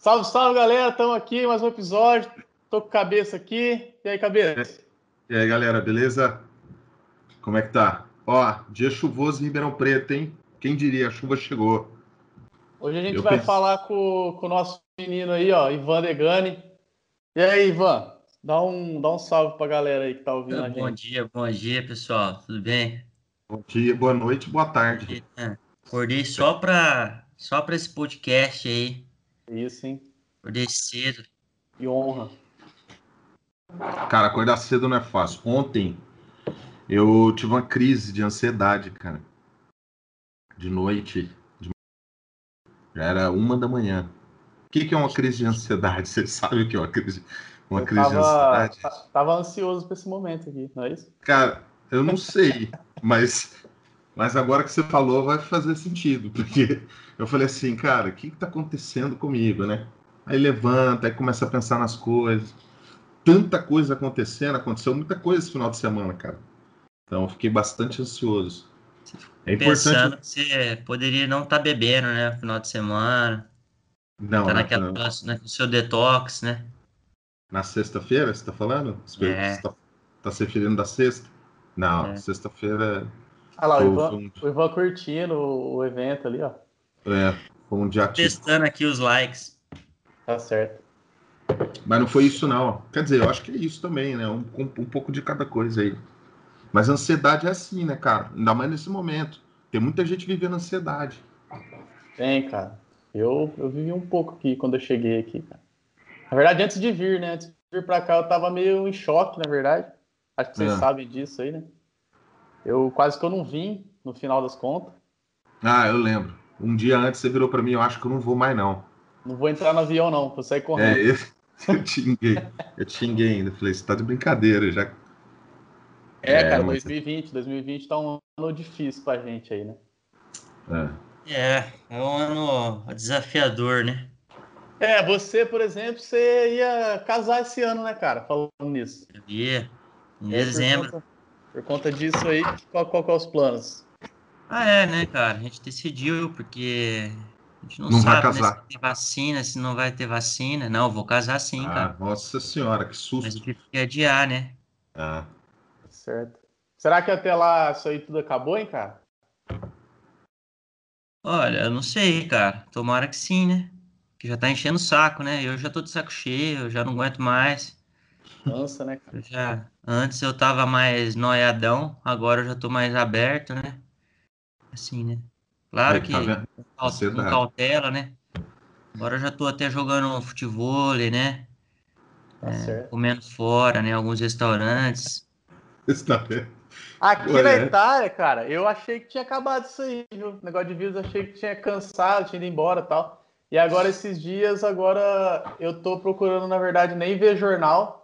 Salve, salve, galera. Estamos aqui, mais um episódio. Tô com cabeça aqui. E aí, cabeça? E aí, galera, beleza? Como é que tá? Ó, dia chuvoso em Ribeirão Preto, hein? Quem diria, a chuva chegou. Hoje a gente Eu vai pense... falar com, com o nosso menino aí, ó, Ivan Degani. E aí, Ivan? Dá um, dá um salve pra galera aí que tá ouvindo a gente. Bom dia, bom dia, pessoal. Tudo bem? Bom dia, boa noite, boa tarde. Acordei só pra, só pra esse podcast aí. Isso, hein? Acordei cedo. Que honra. Cara, acordar cedo não é fácil. Ontem eu tive uma crise de ansiedade, cara. De noite. De... Já era uma da manhã. O que, que é uma crise de ansiedade? Você sabe o que é uma crise, uma crise tava, de ansiedade? Tava ansioso pra esse momento aqui, não é isso? Cara, eu não sei, mas, mas agora que você falou vai fazer sentido, porque eu falei assim, cara, o que está acontecendo comigo, né? Aí levanta, aí começa a pensar nas coisas. Tanta coisa acontecendo, aconteceu muita coisa esse final de semana, cara. Então eu fiquei bastante ansioso. É importante... Pensando que você poderia não estar tá bebendo, né, no final de semana. Não, tá naquela, não. no seu detox, né? Na sexta-feira, você está falando? É. Está tá se referindo da sexta? Não, é. sexta-feira. Olha lá, o Ivan, um... o Ivan curtindo o evento ali, ó. É, foi um dia Testando aqui os likes. Tá certo. Mas não foi isso, não. Quer dizer, eu acho que é isso também, né? Um, um, um pouco de cada coisa aí. Mas a ansiedade é assim, né, cara? Ainda mais nesse momento. Tem muita gente vivendo ansiedade. Tem, cara. Eu, eu vivi um pouco aqui quando eu cheguei aqui, cara. Na verdade, antes de vir, né? Antes de vir pra cá, eu tava meio em choque, na verdade. Acho que vocês é. sabem disso aí, né? Eu quase que eu não vim no final das contas. Ah, eu lembro. Um dia antes você virou para mim, eu acho que eu não vou mais não. Não vou entrar no avião não, vou sair correndo. É, eu, eu xinguei. eu xinguei ainda. Falei, você tá de brincadeira já. É, é cara, mas... 2020, 2020 tá um ano difícil pra gente aí, né? É. É, é um ano desafiador, né? É, você, por exemplo, você ia casar esse ano, né, cara? Falando nisso. Eu ia. Em dezembro. Por conta, disso aí, qual, qual, qual é os planos? Ah, é, né, cara? A gente decidiu, porque a gente não, não sabe vai né, se tem vacina, se não vai ter vacina. Não, eu vou casar sim, ah, cara. Nossa senhora, que susto. Mas tive que adiar, né? Ah. Certo. Será que até lá isso aí tudo acabou, hein, cara? Olha, eu não sei, cara. Tomara que sim, né? Que já tá enchendo o saco, né? Eu já tô de saco cheio, eu já não aguento mais. Nossa, né, cara? Já, antes eu tava mais noiadão, agora eu já tô mais aberto, né? Assim, né? Claro Aí, que tá com cautela, né? Agora eu já tô até jogando futebol, né? Tá é, comendo fora, né? Alguns restaurantes. Aqui Ué, na Itália, cara, eu achei que tinha acabado isso aí, viu? O negócio de vírus, achei que tinha cansado, tinha ido embora e tal. E agora, esses dias, agora eu tô procurando, na verdade, nem ver jornal.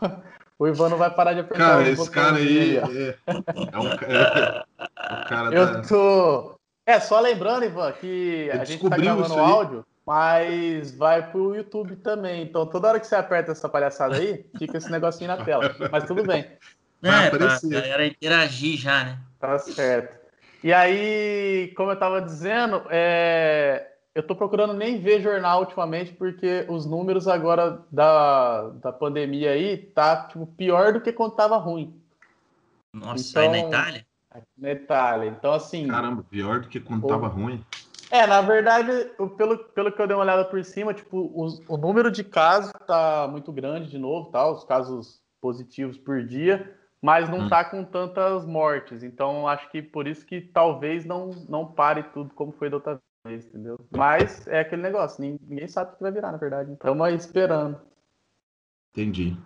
O Ivan não vai parar de apertar Cara, esse cara aí, aí é, é, um é, o cara Eu da... tô... É, só lembrando, Ivan, que a gente tá gravando áudio, mas vai pro YouTube também. Então, toda hora que você aperta essa palhaçada aí, fica esse negocinho na tela. Mas tudo bem. É, pra galera interagir já, né? Tá certo. E aí, como eu tava dizendo, é... eu tô procurando nem ver jornal ultimamente, porque os números agora da, da pandemia aí tá tipo, pior do que quando tava ruim. Nossa, então, aí na Itália? Na Itália. Então, assim. Caramba, pior do que quando o... tava ruim. É, na verdade, pelo, pelo que eu dei uma olhada por cima, tipo, o, o número de casos tá muito grande de novo, tá? Os casos positivos por dia, mas não hum. tá com tantas mortes. Então, acho que por isso que talvez não, não pare tudo como foi da outra entendeu? Mas é aquele negócio, ninguém sabe o que vai virar, na verdade. Estamos aí esperando. Entendi.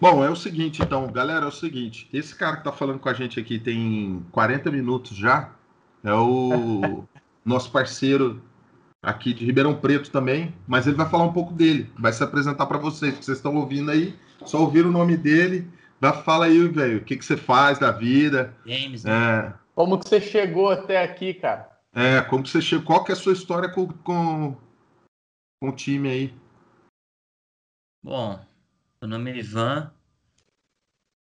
Bom, é o seguinte, então, galera, é o seguinte. Esse cara que tá falando com a gente aqui tem 40 minutos já. É o nosso parceiro aqui de Ribeirão Preto também, mas ele vai falar um pouco dele, vai se apresentar para vocês, que vocês estão ouvindo aí, só ouviram o nome dele. Dá, fala aí, velho, o que, que você faz da vida? Games, né? É, como que você chegou até aqui, cara? É, como que você chegou? Qual que é a sua história com, com, com o time aí? Bom, meu nome é Ivan.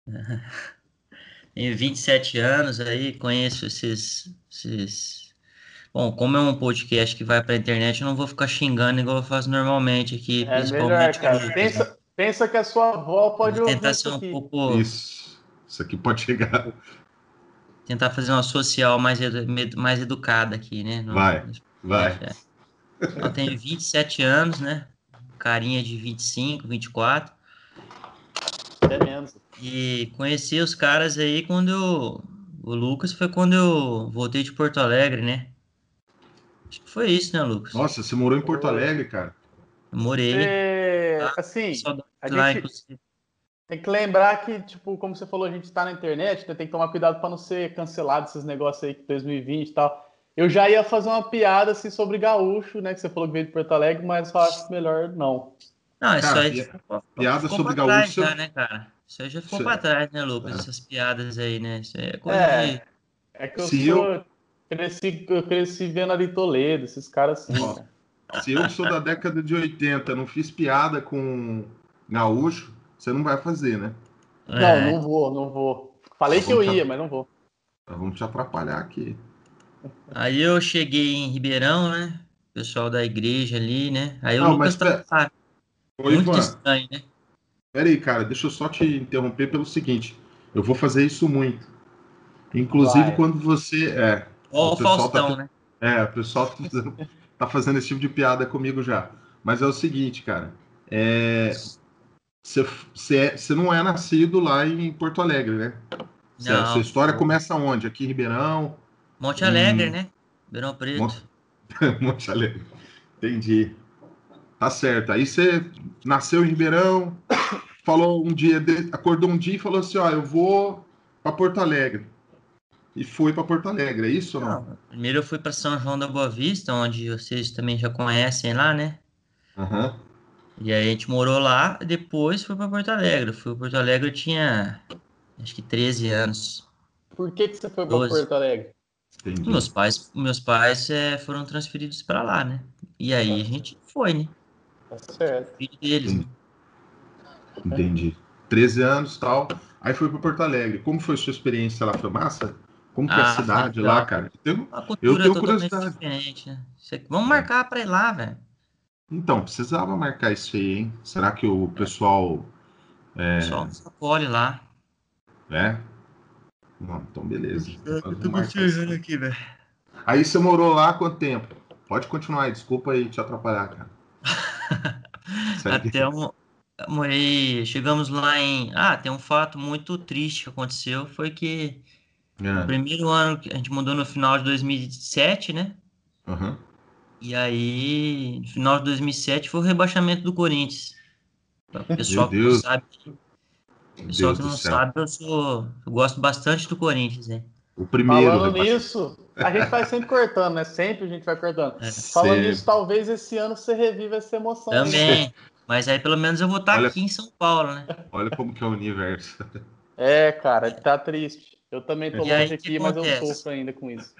Tenho 27 anos aí, conheço esses, esses Bom, como é um podcast que vai pra internet, eu não vou ficar xingando igual eu faço normalmente aqui, É melhor, cara. Pensa, pensa que a sua avó pode Vou ouvir tentar isso ser um aqui. pouco. Isso. Isso aqui pode chegar. Tentar fazer uma social mais, edu- mais educada aqui, né? No- Vai, vai. É. Eu tenho 27 anos, né? Carinha de 25, 24. Até menos. E conheci os caras aí quando eu... O Lucas foi quando eu voltei de Porto Alegre, né? Acho que foi isso, né, Lucas? Nossa, você morou em Porto Alegre, cara? Eu morei. É, assim, Saudade a lá, gente- inclusive. Tem que lembrar que, tipo, como você falou, a gente tá na internet, né, tem que tomar cuidado para não ser cancelado esses negócios aí que 2020 e tal. Eu já ia fazer uma piada assim sobre gaúcho, né? Que você falou que veio de Porto Alegre, mas eu acho melhor não. Não, isso Cara, aí ficou, piada ficou sobre pra trás gaúcho- já, né, cara? Isso aí já ficou Isso pra é- trás, né, Lucas? é. Essas piadas aí, né? Isso aí é coisa É. de... É que eu Se sou. Cresci, eu cresci vendo ali Toledo, esses caras assim. Ó, cara. Se eu que sou da década de 80 não fiz piada com gaúcho, você não vai fazer, né? Não, É. não vou, não vou. Falei Tá que eu tá ia, mas não vou. Vamos te atrapalhar aqui. Aí eu cheguei em Ribeirão, né? Pessoal da igreja ali, né? Aí o Não, Lucas mas tá Oi, muito Ivan. estranho, né? Peraí, cara, deixa eu só te interromper pelo seguinte. Eu vou fazer isso muito. Inclusive Vai. quando você. É, Ó O o pessoal Faustão, tá- né? é o pessoal tá fazendo, tá fazendo esse tipo de piada comigo já. Mas é o seguinte, cara. É, você, você, é- você não é nascido lá em Porto Alegre, né? Você- a Não. sua história começa onde? Aqui em Ribeirão? Monte Alegre, Hum. né? Ribeirão Preto. Monte- Monte Alegre. Entendi. Tá certo. Aí você nasceu em Ribeirão, falou um dia, acordou um dia e falou assim: ó, eu vou para Porto Alegre. E foi para Porto Alegre, é isso ou não? Não, primeiro eu fui para São João da Boa Vista, onde vocês também já conhecem lá, né? Aham. E aí a gente morou lá, e depois fui para Porto Alegre. Eu fui para Porto Alegre, eu tinha acho que 13 anos. Por que, que você foi pra Doze. Porto Alegre? Entendi. Meus pais, meus pais eh, foram transferidos para lá, né? E aí a gente foi, né? Tá certo. Filho deles. né? Entendi. 13 anos tal. Aí foi para Porto Alegre. Como foi sua experiência lá? Foi massa? Como que é a Ah, cidade foi lá, cara? Uma cultura tenho totalmente curiosidade. diferente, né? Você- Vamos marcar para ir lá, velho. Então, precisava marcar isso aí, hein? Será que o pessoal. É, Só acolhe lá. é? Não, então beleza. Vamos marcar isso. aqui, velho. Aí você morou lá há quanto tempo? Pode continuar aí, desculpa aí te atrapalhar, cara. Até um, morei, chegamos lá em. Ah, tem um fato muito triste que aconteceu, foi que o É, primeiro ano que a gente mudou no final de 2007, né? aham. E aí, no final de 2007 foi o rebaixamento do Corinthians. O pessoal que não sabe, pessoal Deus que não sabe, eu sou, eu gosto bastante do Corinthians, né? O primeiro. Falando nisso, a gente vai sempre cortando, né? Sempre a gente vai cortando. É. Falando Sempre. nisso, talvez esse ano você reviva essa emoção. aí. Também. Mas aí pelo menos eu vou estar Olha- aqui em São Paulo, né? Olha como que é o universo. É, cara, tá triste. Eu também tô E longe aqui, mas eu sofro ainda com isso.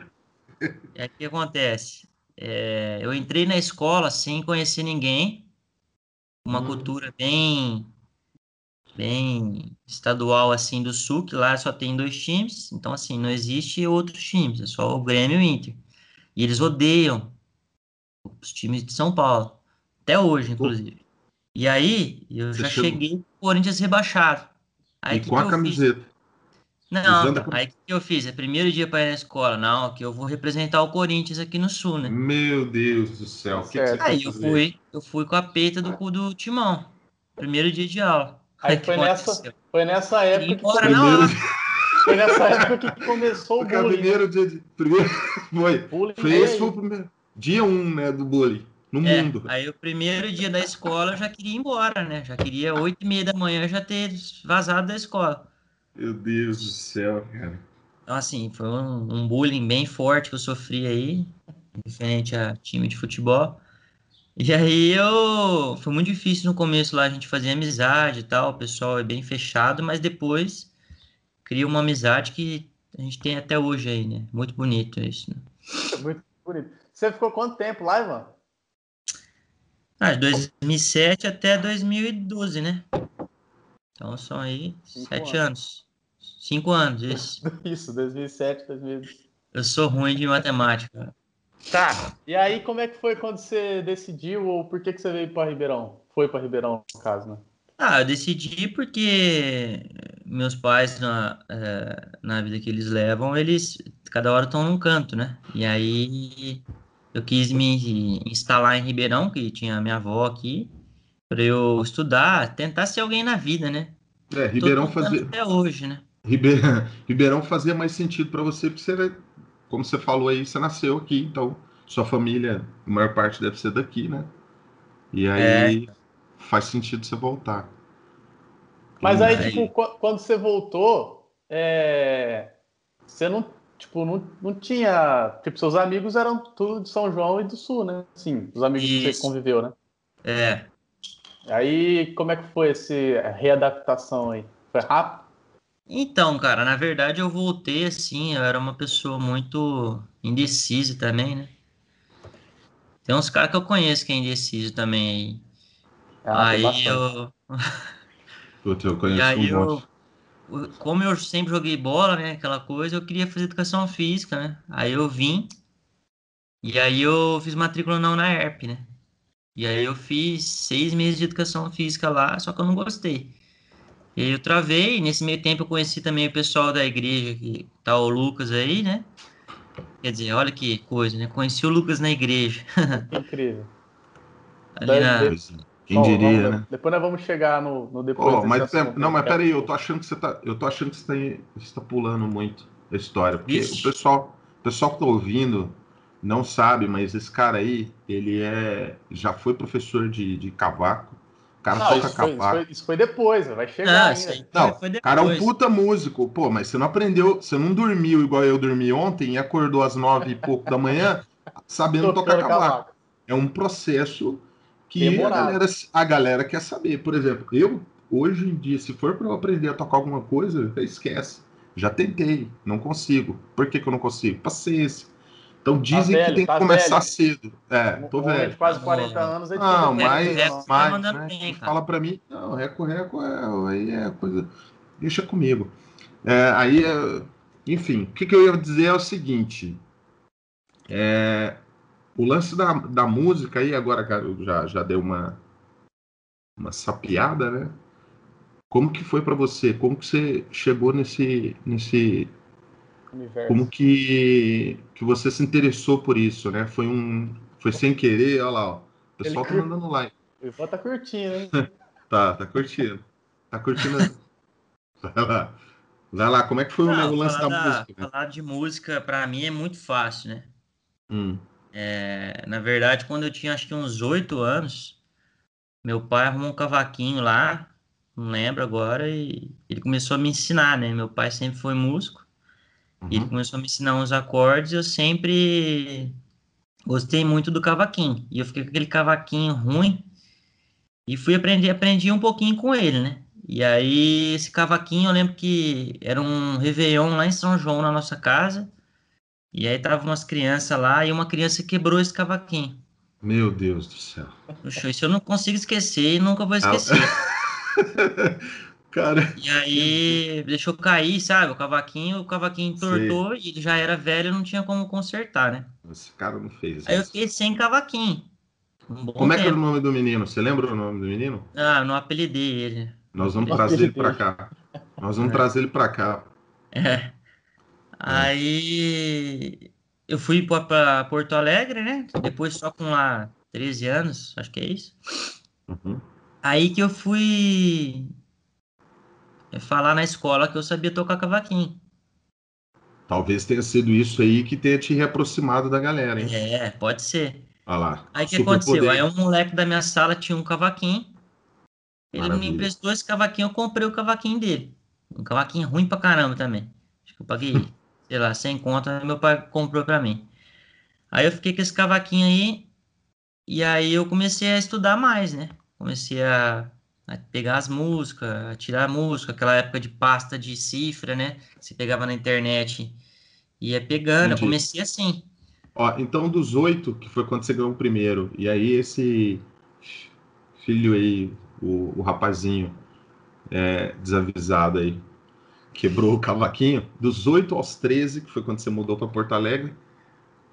E aí o que acontece? É, eu entrei na escola sem conhecer ninguém, uma Hum. cultura bem, bem estadual assim do sul, que lá só tem dois times, então assim, não existe outros times, é só o Grêmio e o Inter. E eles odeiam os times de São Paulo, até hoje, inclusive. E aí, eu Você já chegou- cheguei com o Corinthians rebaixado. Aí, e que com que a fiz? Não, Usando cam- aí o que eu fiz? É primeiro dia para ir na escola, não, que eu vou representar o Corinthians aqui no Sul, né? Meu Deus do céu. O que, que Aí eu fazer? fui, eu fui com a peita do, do timão. Primeiro dia de aula. Aí que foi nessa, foi nessa época que Embora na Primeiro, foi nessa época que começou o bullying. primeiro dia de. Primeiro, foi. Bullying Foi veio esse aí. foi o primeiro. Dia 1, um, né, do bullying. No É, mundo. aí o primeiro dia da escola eu já queria ir embora, né? Já queria oito e meia da manhã já ter vazado da escola. Meu Deus do céu, cara. Então, assim, foi um, um bullying bem forte que eu sofri aí, referente a time de futebol. E aí eu. Foi muito difícil no começo lá, a gente fazia amizade e tal, o pessoal é bem fechado, mas depois cria uma amizade que a gente tem até hoje aí, né? Muito bonito isso, né? Muito bonito. Você ficou quanto tempo lá, Ivan? Ah, de 2007 até 2012, né? Então são aí Cinco sete anos. Cinco anos, isso. Isso, 2007, 2000. Eu sou ruim de matemática. Tá. E aí, como é que foi quando você decidiu ou por que, que você veio para Ribeirão? Foi para Ribeirão, no caso, né? Ah, eu decidi porque meus pais, na, é, na vida que eles levam, eles cada hora estão num canto, né? E aí eu quis me instalar em Ribeirão, que tinha minha avó aqui, para eu estudar, tentar ser alguém na vida, né? É, Ribeirão fazia. Até hoje, né? Ribeirão, Ribeirão fazia mais sentido para você, porque você, como você falou aí, você nasceu aqui, então sua família, a maior parte deve ser daqui, né? E aí é. faz sentido você voltar. Mas aí, aí, tipo, quando você voltou, é... você não, tipo, não, não tinha. Tipo, seus amigos eram tudo de São João e do Sul, né? Sim, os amigos Isso. que você conviveu, né? É. Aí, como é que foi essa readaptação aí? Foi rápido? Então, cara, na verdade eu voltei assim, eu era uma pessoa muito indecisa também, né? Tem uns caras que eu conheço que é indeciso também aí. Ah, aí eu. Puta, eu conheço e aí um eu, como eu sempre joguei bola, né? Aquela coisa, eu queria fazer educação física, né? Aí eu vim. E aí eu fiz matrícula não na ERP, né? E aí eu fiz seis meses de educação física lá, só que eu não gostei. E aí eu travei, nesse meio tempo eu conheci também o pessoal da igreja, que tá o Lucas aí, né? Quer dizer, olha que coisa, né? Conheci o Lucas na igreja. Incrível. Ali na... Quem Bom, diria, vamos, né? Depois nós vamos chegar no, no depois. Oh, mas é, não, mas peraí, eu tô achando que você tá, eu tô achando que você tá, você tá pulando muito a história, porque Ixi. o pessoal, o pessoal que tá ouvindo não sabe, mas esse cara aí, ele é, já foi professor de, de cavaco. O cara não, toca isso cavaco. Foi, isso, foi, isso, foi, depois, vai chegar não, ainda. Não, foi cara é um puta músico. Pô, mas você não aprendeu, você não dormiu igual eu dormi ontem e acordou às nove e pouco da manhã sabendo tocar cavaco. cavaco. É um processo que a galera, a galera quer saber. Por exemplo, eu, hoje em dia, se for para eu aprender a tocar alguma coisa, esquece. Já tentei, não consigo. Por que, que eu não consigo? Paciência. Então tá dizem tá velho, que tem que tá começar velho. cedo. É, tô um velho. De quase 40 anos. É não, mas, é, mas né, bem, fala para mim, não, reco-reco é, aí é coisa. Deixa comigo. É, aí, é, enfim, o que, que eu ia dizer é o seguinte. É, o lance da, da música aí, agora já, já deu uma, uma sapiada, né? Como que foi para você? Como que você chegou nesse, nesse Universo. como que, que você se interessou por isso, né? Foi um, foi sem querer, olha lá, ó. o pessoal Ele tá mandando like. O pessoal tá curtindo, hein? tá, tá curtindo. Tá curtindo. Vai lá. Vai lá, como é que foi Não, o lance da, da, música? Né? Falar de música, para mim, é muito fácil, né? Hum. É, na verdade, quando eu tinha acho que uns oito anos, meu pai arrumou um cavaquinho lá, não lembro agora, e ele começou a me ensinar, né? Meu pai sempre foi músico, uhum. e ele começou a me ensinar uns acordes, eu sempre gostei muito do cavaquinho, e eu fiquei com aquele cavaquinho ruim, e fui aprender, aprendi um pouquinho com ele, né? E aí, esse cavaquinho, eu lembro que era um Réveillon lá em São João, na nossa casa, e aí tava umas crianças lá e uma criança quebrou esse cavaquinho. Meu Deus do céu. Puxa, isso eu não consigo esquecer e nunca vou esquecer. Cara. E aí deixou cair, sabe? O cavaquinho, o cavaquinho entortou e já era velho, não tinha como consertar, né? Esse cara não fez. Aí isso. eu fiquei sem cavaquinho. Um como tempo. é que era o nome do menino? Você lembra o nome do menino? Ah, não apelidei ele. Nós vamos trazer ele para cá. Nós vamos é. trazer ele para cá. É. Aí eu fui para Porto Alegre, né? Depois só com lá 13 anos, acho que é isso. Uhum. Aí que eu fui falar na escola que eu sabia tocar cavaquinho. Talvez tenha sido isso aí que tenha te reaproximado da galera, hein? É, pode ser. Olha lá. Aí o que aconteceu? Poder. Aí um moleque da minha sala tinha um cavaquinho. Ele Maravilha. me emprestou esse cavaquinho, eu comprei o cavaquinho dele. Um cavaquinho ruim pra caramba também. Acho que eu paguei sei lá, sem conta, meu pai comprou para mim. Aí eu fiquei com esse cavaquinho aí, e aí eu comecei a estudar mais, né? Comecei a pegar as músicas, tirar a música, aquela época de pasta de cifra, né? Você pegava na internet e ia pegando, Entendi. eu comecei assim. Ó, então dos oito, que foi quando você ganhou o primeiro, e aí esse filho aí, o, o rapazinho é, desavisado aí, quebrou o cavaquinho, dos 8 aos 13, que foi quando você mudou para Porto Alegre,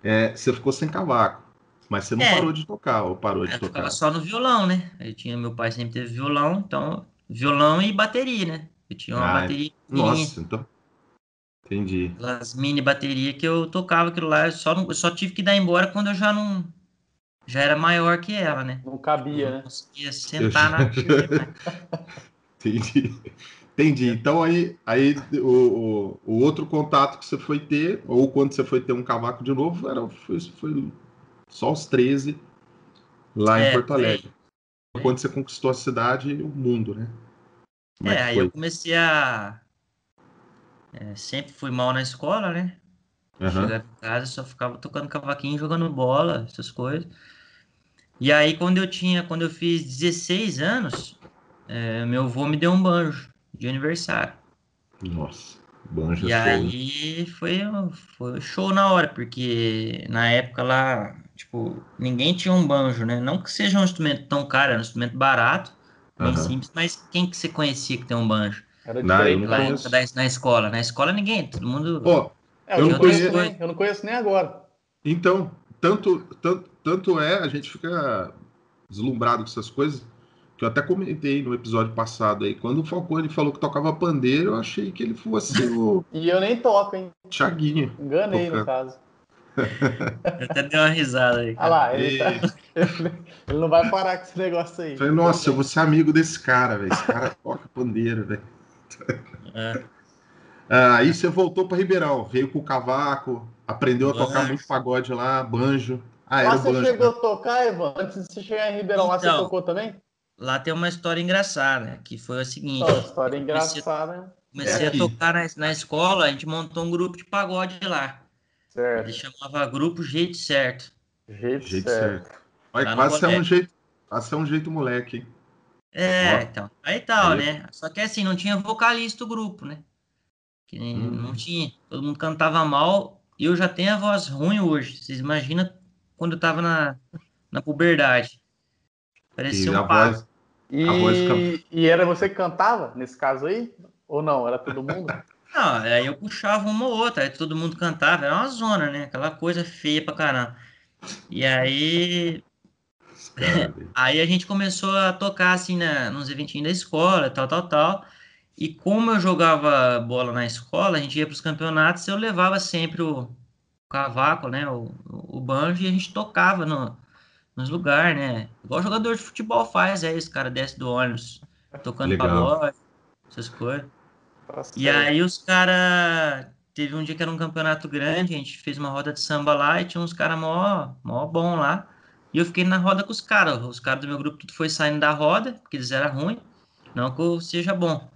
é, você ficou sem cavaco. Mas você não É. parou de tocar, ou parou de Eu tocar? ficava só no violão, né? Eu tinha, meu pai sempre teve violão, então violão e bateria, né? Eu tinha uma Ah, bateria Nossa, então. Entendi. aquelas mini bateria que eu tocava aquilo lá, eu só, não- eu só tive que dar embora quando eu já não já era maior que ela, né? Não cabia, Eu não né? conseguia sentar na Entendi. Entendi. Então aí, aí o, o, o outro contato que você foi ter, ou quando você foi ter um cavaco de novo, era, foi, foi só aos 13, lá em É, Porto foi- Alegre. Quando você conquistou a cidade e o mundo, né? Como É, é aí eu comecei a. é, sempre fui mal na escola, né? Aham. Chegava em casa, só ficava tocando cavaquinho, jogando bola, essas coisas. E aí, quando eu tinha, quando eu fiz 16 anos, é, meu avô me deu um banjo de aniversário. Nossa, banjo E show, né? aí foi, foi show na hora, porque na época lá, tipo, ninguém tinha um banjo, né? Não que seja um instrumento tão caro, era um instrumento barato, bem Aham. simples, mas quem que você conhecia que tem um banjo? Era diferente. não Na, né? da, na escola. Na escola ninguém, todo mundo. Ó, É, Eu não conheço nem, eu não conheço nem agora. Então, tanto, tanto, tanto é, a gente fica deslumbrado com essas coisas, que eu até comentei no episódio passado aí, quando o Falcone falou que tocava pandeiro, eu achei que ele fosse o E eu nem toco, hein? Thiaguinho. Enganei, no Tocando. caso. Até dei uma risada aí. Olha cara. lá, ele, tá- ele não vai parar com esse negócio aí. Falei, nossa, eu vou ser amigo desse cara, velho. Esse cara toca pandeiro, velho. É. Ah, aí você voltou para Ribeirão, veio com o cavaco, aprendeu a tocar Banjo. muito pagode lá, banjo. Ah, era Lá você banjo. chegou né? a tocar, Evan? Antes de você chegar em Ribeirão, lá você Então. tocou também? Lá tem uma história engraçada, que foi a seguinte. História engraçada, né? Comecei É a tocar na, na escola, a gente montou um grupo de pagode lá. Ele Certo. chamava Grupo Jeito Certo. Jeito, Jeito certo. certo. Quase é um jeito, quase é um jeito moleque, hein? É, Ó. então. Aí tal, Aí- né? Só que assim, não tinha vocalista o grupo, né? Que nem- Hum. não tinha. Todo mundo cantava mal. E eu já tenho a voz ruim hoje. Vocês imaginam quando eu tava na, na puberdade. Parecia E um voz E, e era você que cantava nesse caso aí? Ou não? Era todo mundo? Não, aí eu puxava uma ou outra, aí todo mundo cantava, era uma zona, né? Aquela coisa feia pra caramba. E aí, cara, aí a gente começou a tocar assim na, nos eventinhos da escola, tal, tal, tal. E como eu jogava bola na escola, a gente ia para os campeonatos, eu levava sempre o cavaco, né? O, o banjo e a gente tocava no, nos lugares, né? Igual jogador de futebol faz, aí os caras descem do ônibus tocando Legal. pagode, essas coisas. Tá E aí os caras. Teve um dia que era um campeonato grande, a gente fez uma roda de samba lá e tinha uns caras mó, mó bom lá. E eu fiquei na roda com os caras. Os caras do meu grupo tudo foi saindo da roda, porque eles eram ruins. Não que eu seja bom.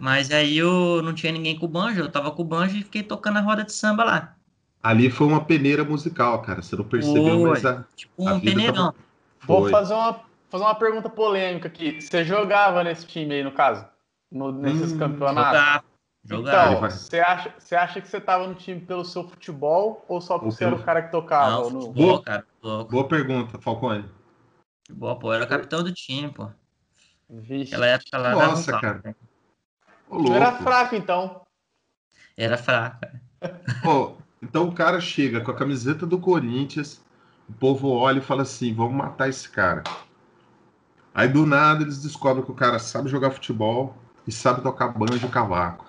Mas aí eu não tinha ninguém com o banjo, eu tava com o banjo e fiquei tocando a roda de samba lá. Ali foi uma peneira musical, cara. Você não percebeu, Foi. mas a, Tipo um peneirão. Vou foi. fazer uma, fazer uma pergunta polêmica aqui. Você jogava nesse time aí, no caso? No- nesses Hum, campeonatos? Ele Então, você acha, você acha que você tava no time pelo seu futebol ou só porque Ou você era pelo- o cara que tocava? Não, futebol, Boa. cara. Boa pergunta, Falcone. Futebol, pô, eu era capitão do time, pô. Vixe. Aquela época lá Nossa, dava um cara. pau, né? Ô, era fraco, então. Era fraco. cara. Ó, então o cara chega com a camiseta do Corinthians, o povo olha e fala assim: vamos matar esse cara. Aí do nada eles descobrem que o cara sabe jogar futebol e sabe tocar banjo e cavaco.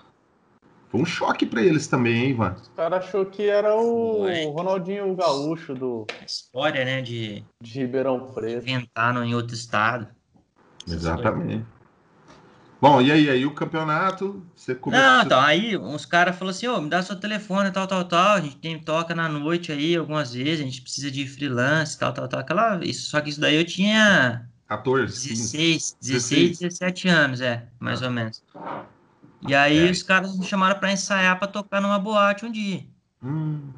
Foi um choque pra eles também, hein, Ivan? O cara achou que era o Foi. Ronaldinho Gaúcho do, A história, né, de de Ribeirão Preto. inventar no, em outro estado. Exatamente. Bom, e aí, aí o campeonato, você começou. Não, então, aí uns caras falaram assim, ô, me dá seu telefone, tal, tal, tal, a gente tem, toca na noite aí algumas vezes, a gente precisa de freelance, tal, tal, tal, aquela, isso, só que isso daí eu tinha 14, 15. 16, 16, 16. 17 anos, é, mais ou menos. E aí É. os caras me chamaram pra ensaiar pra tocar numa boate um dia. Hum,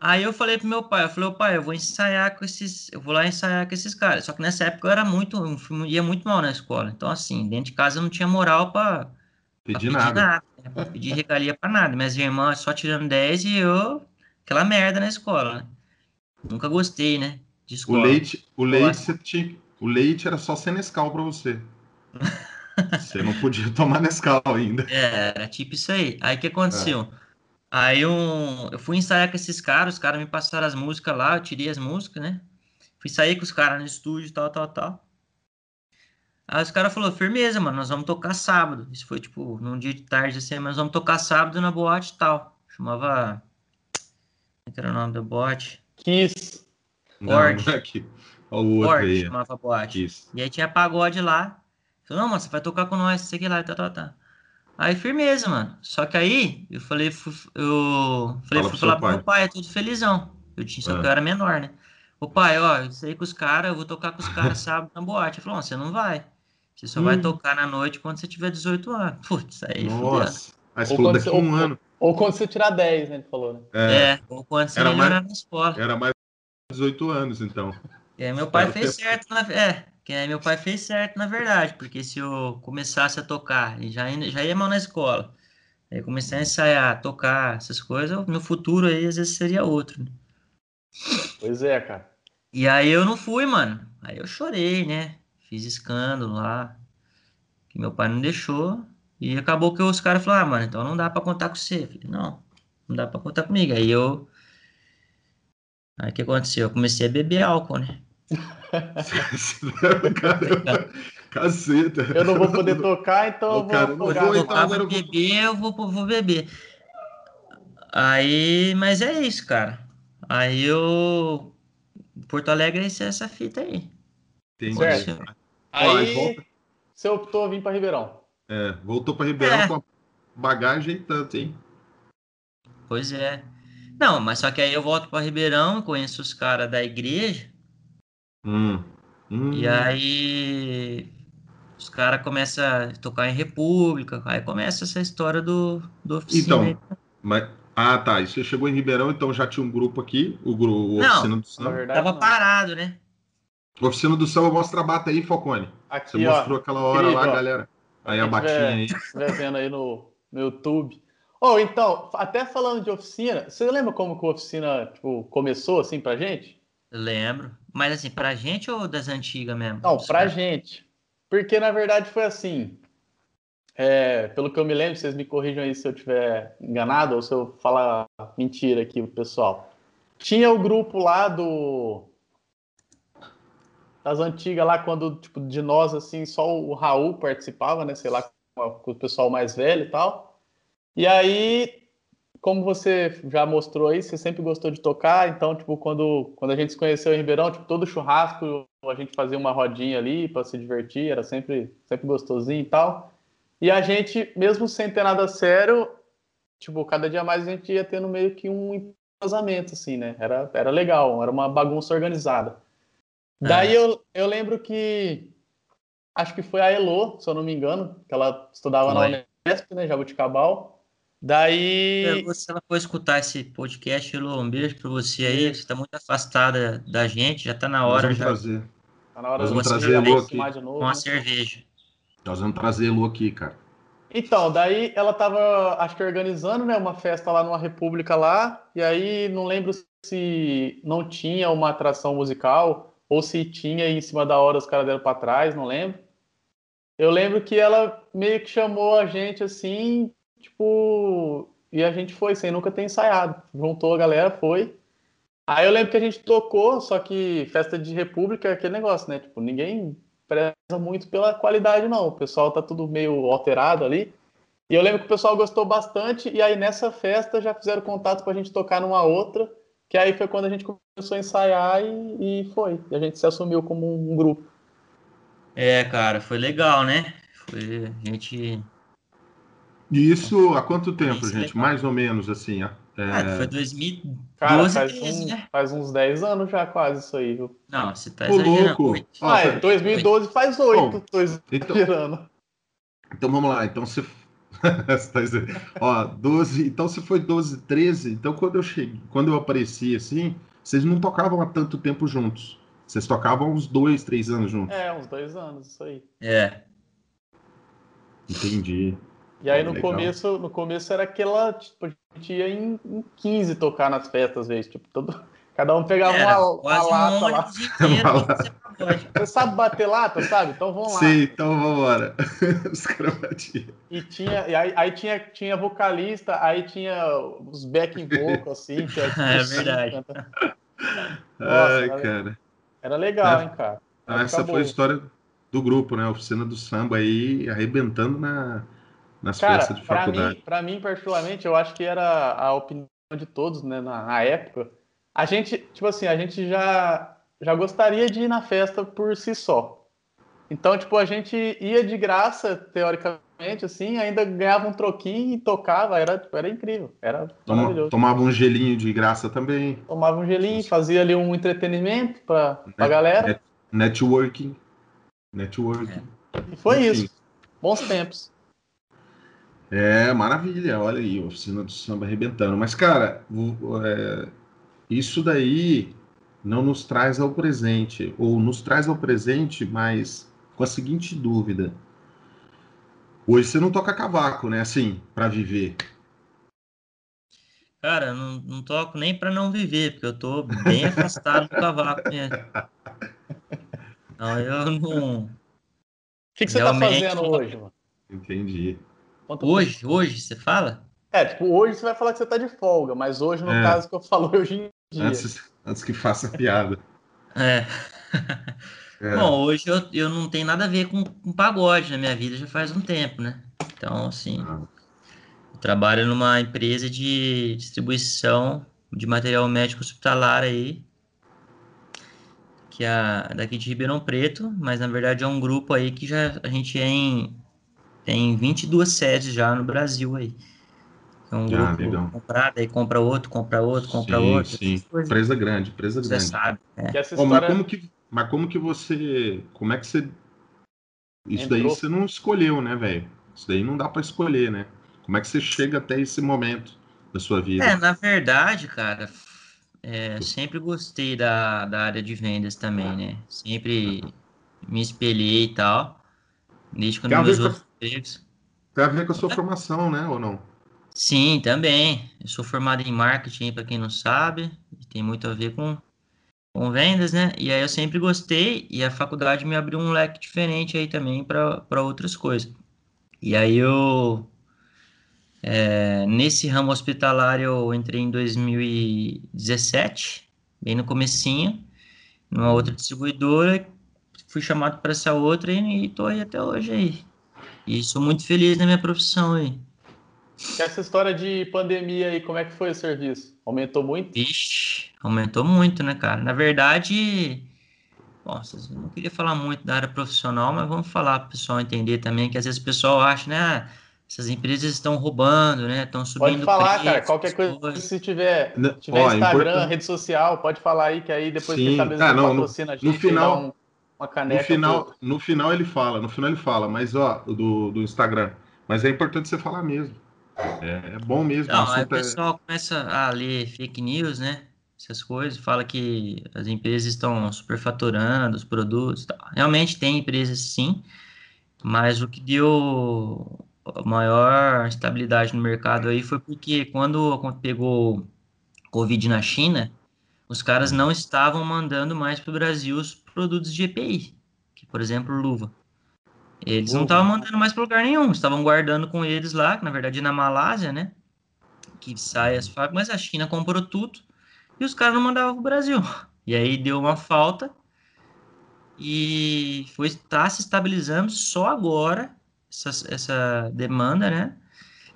Aí eu falei pro meu pai, eu falei, pai, eu vou ensaiar com esses, eu vou lá ensaiar com esses caras. Só que nessa época eu era muito, eu ia muito mal na escola. Então, assim, dentro de casa eu não tinha moral pedi pedir nada. né? Pra pedir regalia pra nada. Minhas irmãs só tirando 10 e eu, aquela merda na escola, né? Nunca gostei, né? De O escola. leite, o leite Gosto. você tinha, o leite era só sem Nescau pra você. Você não podia tomar Nescau ainda. É, era tipo isso aí. Aí o que aconteceu? Aí um, eu fui ensaiar com esses caras, os caras me passaram as músicas lá, eu tirei as músicas, né? Fui sair com os caras no estúdio, tal, tal, tal. Aí os caras falaram, firmeza, mano, nós vamos tocar sábado. Isso foi, tipo, num dia de tarde, assim, mas nós vamos tocar sábado na boate e tal. Chamava... Como é era o nome da boate? Kiss. Ford. Não, não é o outro Ford, aí. chamava a boate. Isso. E aí tinha pagode lá. Falei, não, mano, você vai tocar com nós, sei que lá, tá, tá, tá. Aí, firmeza, mano. Só que aí, eu falei, fu- eu falei, Fala fui pro falar pro pai. meu pai, é tudo felizão. Eu tinha, só Ah. que eu era menor, né? Ô pai, ó, eu saí com os caras, eu vou tocar com os caras sábado na boate. Ele falou, não, você não vai. Você só vai Hum. tocar na noite quando você tiver 18 anos. Putz, aí fudeu. Nossa. Aí falou daqui a um ou- ano. Ou quando você tirar 10, né? Ele falou, né? É, É, ou quando você Era melhorar mais- na escola. Era mais 18 anos, então. Aí meu pai Espero fez ter- certo, na... é, que aí meu pai fez certo na verdade, porque se eu começasse a tocar, e já, ia- já ia mal na escola, aí comecei a ensaiar, tocar, essas coisas, meu futuro aí às vezes seria outro. né? Pois é, cara. E aí eu não fui, mano. Aí eu chorei, né? Fiz escândalo lá, que meu pai não deixou, e acabou que os caras falaram, ah, mano, então não dá pra contar com você. Falei, não, não dá pra contar comigo. Aí eu. Aí o que aconteceu? Eu comecei a beber álcool, né? Caramba, Caceta. Eu não vou poder tocar, então eu cara, vou vou, então, agora vou eu vou- beber, eu vou, vou beber. Aí, mas é isso, cara. Aí eu. Porto Alegre é essa- fita aí. Entendi. Certo. Aí volta- você optou a vir pra Ribeirão. É, voltou para Ribeirão É. com a bagagem tanto, hein? Pois é. Não, mas só que aí eu volto para Ribeirão, conheço os caras da igreja, Hum. Hum. e aí os caras começam a tocar em República, aí começa essa história do, do oficina. Então, aí. Mas... Ah, tá. E você chegou em Ribeirão, então já tinha um grupo aqui, o, gru... o Não. Oficina do Samba. verdade, Tava não. parado, né? Oficina do Samba mostra a bata aí, Falcone. Você Aqui, ó. mostrou aquela hora lá, ó. galera. Aí a batinha aí. estiver vendo aí no, no YouTube. Oh, então, até falando de oficina, você lembra como que a oficina tipo, começou assim pra gente? Lembro. Mas assim, pra gente ou das antigas mesmo? Não, pra caras- gente. Porque na verdade foi assim. é, pelo que eu me lembro, vocês me corrijam aí se eu tiver enganado ou se eu falar mentira aqui pro pessoal. Tinha o grupo lá do. Das antigas lá, quando, tipo, de nós, assim, só o Raul participava, né? Sei lá, com o pessoal mais velho e tal. E aí, como você já mostrou aí, você sempre gostou de tocar, então, tipo, quando, quando a gente se conheceu em Ribeirão, tipo, todo churrasco a gente fazia uma rodinha ali para se divertir, era sempre, sempre gostosinho e tal. E a gente, mesmo sem ter nada sério, tipo, cada dia mais a gente ia tendo meio que um entrosamento, assim, né? Era, era legal, era uma bagunça organizada. Daí eu, eu lembro que, acho que foi a Elo, se eu não me engano, que ela estudava na Foi. Unesp, né, Jabuticabal. Daí... Se ela for escutar esse podcast, Elô, um beijo pra você aí. Você tá muito afastada da gente, já tá na Nós hora vamos já trazer. Tá na hora Nós de vamos você trazer a aproximar aqui. de novo, com a né? cerveja. Nós vamos trazer Lu aqui, cara. Então, daí ela tava, acho que organizando, né, uma festa lá numa república lá, e aí não lembro se não tinha uma atração musical ou se tinha e em cima da hora os caras deram pra trás, não lembro. Eu lembro que ela meio que chamou a gente assim, tipo, e a gente foi sem nunca ter ensaiado. Juntou a galera, foi. Aí eu lembro que a gente tocou, só que festa de república é aquele negócio, né? Tipo, ninguém preza muito pela qualidade, não. O pessoal tá tudo meio alterado ali. E eu lembro que o pessoal gostou bastante, e aí nessa festa já fizeram contato pra gente tocar numa outra, que aí foi quando a gente começou a ensaiar e, e foi. E a gente se assumiu como um grupo. É, cara, foi legal, né? Foi, a gente. E isso há quanto tempo, Isso é gente? Mais ou menos, assim, ó. É, Ah, foi 2012, Cara, faz, 13, um- né? faz uns 10 anos já quase isso aí, viu? Não, você tá Ô, exagerando. louco! oito. Ó, ah, é, pera- 2012 faz 8, tô então, exagerando. então vamos lá. Então você. Você tá Ó, 12. Então se foi 12, 13. Então quando eu cheguei, quando eu apareci assim, vocês não tocavam há tanto tempo juntos. Vocês tocavam uns dois, três anos juntos. É, uns dois anos, isso aí. É, Entendi. E aí É, no legal. começo, no começo era aquela, tipo, a gente ia em, em 15 tocar nas festas, às vezes, tipo, todo, Cada um pegava Era uma, uma um lata lá. inteiro Uma. Você sabe bater lata, sabe? Então vamos lá. Sim, então vambora. Os caras batiam. E tinha, e aí, aí tinha, tinha vocalista, aí tinha os backing vocal, assim. Que tipo, É verdade. canta. Ai, era- cara. Era legal, É. hein, cara. Ah, essa acabou. foi a história do grupo, né? A oficina do samba aí arrebentando na, nas Cara, festas de faculdade. mim, pra mim, particularmente, eu acho que era a opinião de todos, né, na, na época. A gente, tipo assim, a gente já, já gostaria de ir na festa por si só. Então, tipo, a gente ia de graça, teoricamente, assim, ainda ganhava um troquinho e tocava, era, era incrível, era Toma- maravilhoso. tomava um gelinho de graça também. Tomava um gelinho, fazia ali um entretenimento pra, pra Né? galera, Networking. Networking. e foi Enfim. isso. Bons tempos. É, maravilha, olha aí, oficina do samba arrebentando. Mas, cara, é, isso daí não nos traz ao presente, ou nos traz ao presente, mas com a seguinte dúvida. Hoje você não toca cavaco, né? Assim, para viver. Cara, não, não toco nem pra não viver, porque eu tô bem afastado do cavaco, né? Não, eu não. O que, que você tá Realmente. fazendo hoje, mano? Entendi. Pra Hoje, hoje, você fala? É, tipo, hoje você vai falar que você tá de folga, mas hoje, no É. caso que eu falo hoje em dia. Antes, antes que faça piada. É. É. Bom, hoje eu, eu não tenho nada a ver com, com pagode na minha vida já faz um tempo, né? Então, assim, Ah. eu trabalho numa empresa de distribuição de material médico hospitalar aí, que é a- daqui de Ribeirão Preto, mas na verdade é um grupo aí que já a gente é em, tem 22 sedes já no Brasil aí. É um Ah, grupo legal. comprado, aí compra outro, compra outro, compra sim, outro. sim. Empresa grande, empresa Você grande. sabe. né? Que essa Ô, mas história como que, mas como que você, como é que você, isso daí Entrou. você não escolheu, né, velho? Isso daí não dá pra escolher, né? Como é que você chega até esse momento da sua vida? É, na verdade, cara, é, sempre gostei da, da área de vendas também, né? Sempre me espelhei e tal. Desde quando meus outros Tem a ver com a sua formação, né, ou não? Sim, também. Eu sou formado em marketing, para quem não sabe, e tem muito a ver com, com vendas, né? E aí eu sempre gostei, e a faculdade me abriu um leque diferente aí também para outras coisas. E aí eu, é, nesse ramo hospitalar, eu entrei em 2017, bem no comecinho, numa outra distribuidora, fui chamado para essa outra e, e tô aí até hoje aí. E sou muito feliz na minha profissão aí. essa história de pandemia aí, como é que foi o serviço? Aumentou muito? Vixe, aumentou muito, né, cara? Na verdade, nossa, eu não queria falar muito da área profissional, mas vamos falar para o pessoal entender também que às vezes o pessoal acha, né, ah, essas empresas estão roubando, né, estão Pode subindo falar, preço, cara. Qualquer coisa, coisas. se tiver, Né, tiver ó, é Instagram, importante- rede social, pode falar aí, que aí depois Sim, quem sabe tá, eles não, no- patrocina a gente no final- uma caneca. No final, pro- no final ele fala, no final ele fala, mas ó, do, do Instagram. Mas é importante você falar mesmo. É, é bom mesmo. o Não, aí o assunto é- pessoal começa a ler fake news, né? Essas coisas, fala que as empresas estão superfaturando os produtos. tal. Realmente tem empresas sim, mas o que deu maior estabilidade no mercado aí foi porque quando pegou Covid na China, os caras não estavam mandando mais para o Brasil os produtos de EPI, que por exemplo luva. Eles não Luva. estavam mandando mais para lugar nenhum, estavam guardando com eles lá, que na verdade é na Malásia, né? Que sai as fábricas, mas a China comprou tudo e os caras não mandavam para o Brasil. E aí deu uma falta e foi está se estabilizando só agora essa, essa demanda, né?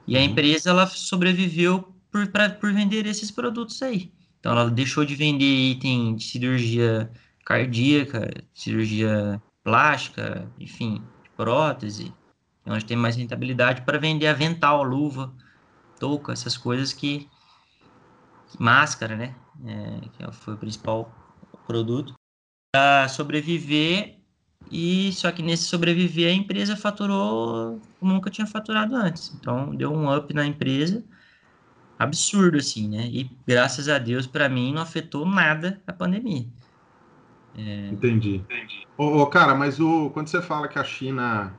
E a Uhum. empresa ela sobreviveu por, pra, por vender esses produtos aí. Então ela deixou de vender item de cirurgia cardíaca, cirurgia plástica, enfim, prótese, onde tem mais rentabilidade para vender avental, luva, touca, essas coisas que, que- máscara, né? É, que foi o principal produto para sobreviver e só que nesse sobreviver a empresa faturou como nunca tinha faturado antes. Então deu um up na empresa absurdo assim, né? E graças a Deus para mim não afetou nada a pandemia. Entendi. Ô, ô, cara, mas o, quando você fala que a China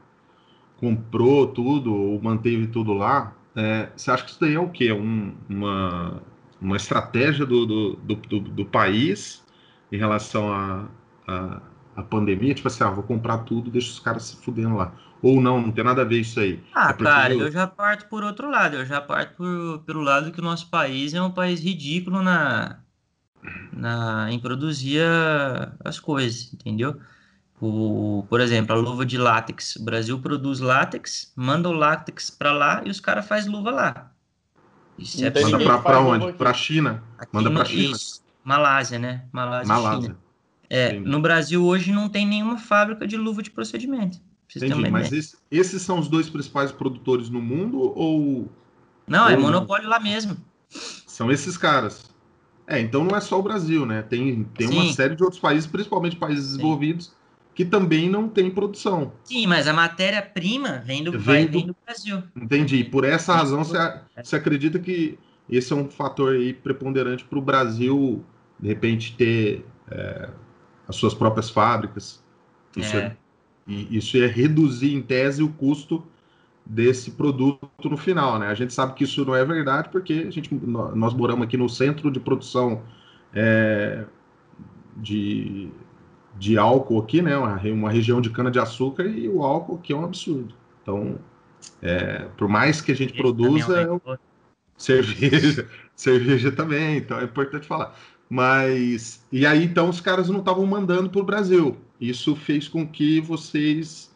comprou tudo ou manteve tudo lá, é, você acha que isso daí é o quê? Um- uma, uma estratégia do, do, do, do, do país em relação à a, a, a, pandemia, tipo assim, ah, vou comprar tudo, deixa os caras se fudendo lá. Ou não, não tem nada a ver isso aí. Ah, é cara, eu... eu... já parto por outro lado, eu já parto por, pelo lado que o nosso país é um país ridículo na, na, em produzir as coisas, entendeu? O, por exemplo, a luva de látex. O Brasil produz látex, manda o látex para lá e os caras fazem luva lá. Isso é manda para onde? Para a China? Aqui manda para China. Isso, Malásia, né? Malásia, Malásia. China. É, no Brasil hoje não tem nenhuma fábrica de luva de procedimento. Entendi, mas esse, esses são os dois principais produtores no mundo ou... Não, é ou é monopólio não? lá mesmo. São esses caras. É, então não é só o Brasil, né? Tem, tem uma série de outros países, principalmente países Sim. desenvolvidos, que também não tem produção. Sim, mas a matéria-prima vem do, vem do, vem do Brasil. Entendi. Por essa razão, você, você acredita que esse é um fator aí preponderante para o Brasil, de repente, ter é, as suas próprias fábricas. Isso, é. É, isso é reduzir, em tese, o custo desse produto no final, né? A gente sabe que isso não é verdade porque a gente, nós moramos aqui no centro de produção é, de de álcool aqui, né? Uma, uma região de cana-de-açúcar e o álcool aqui é um absurdo. Então, é, por mais que a gente produza, é cerveja, cerveja também, então é importante falar. Mas, e aí então os caras não estavam mandando para o Brasil. Isso fez com que vocês.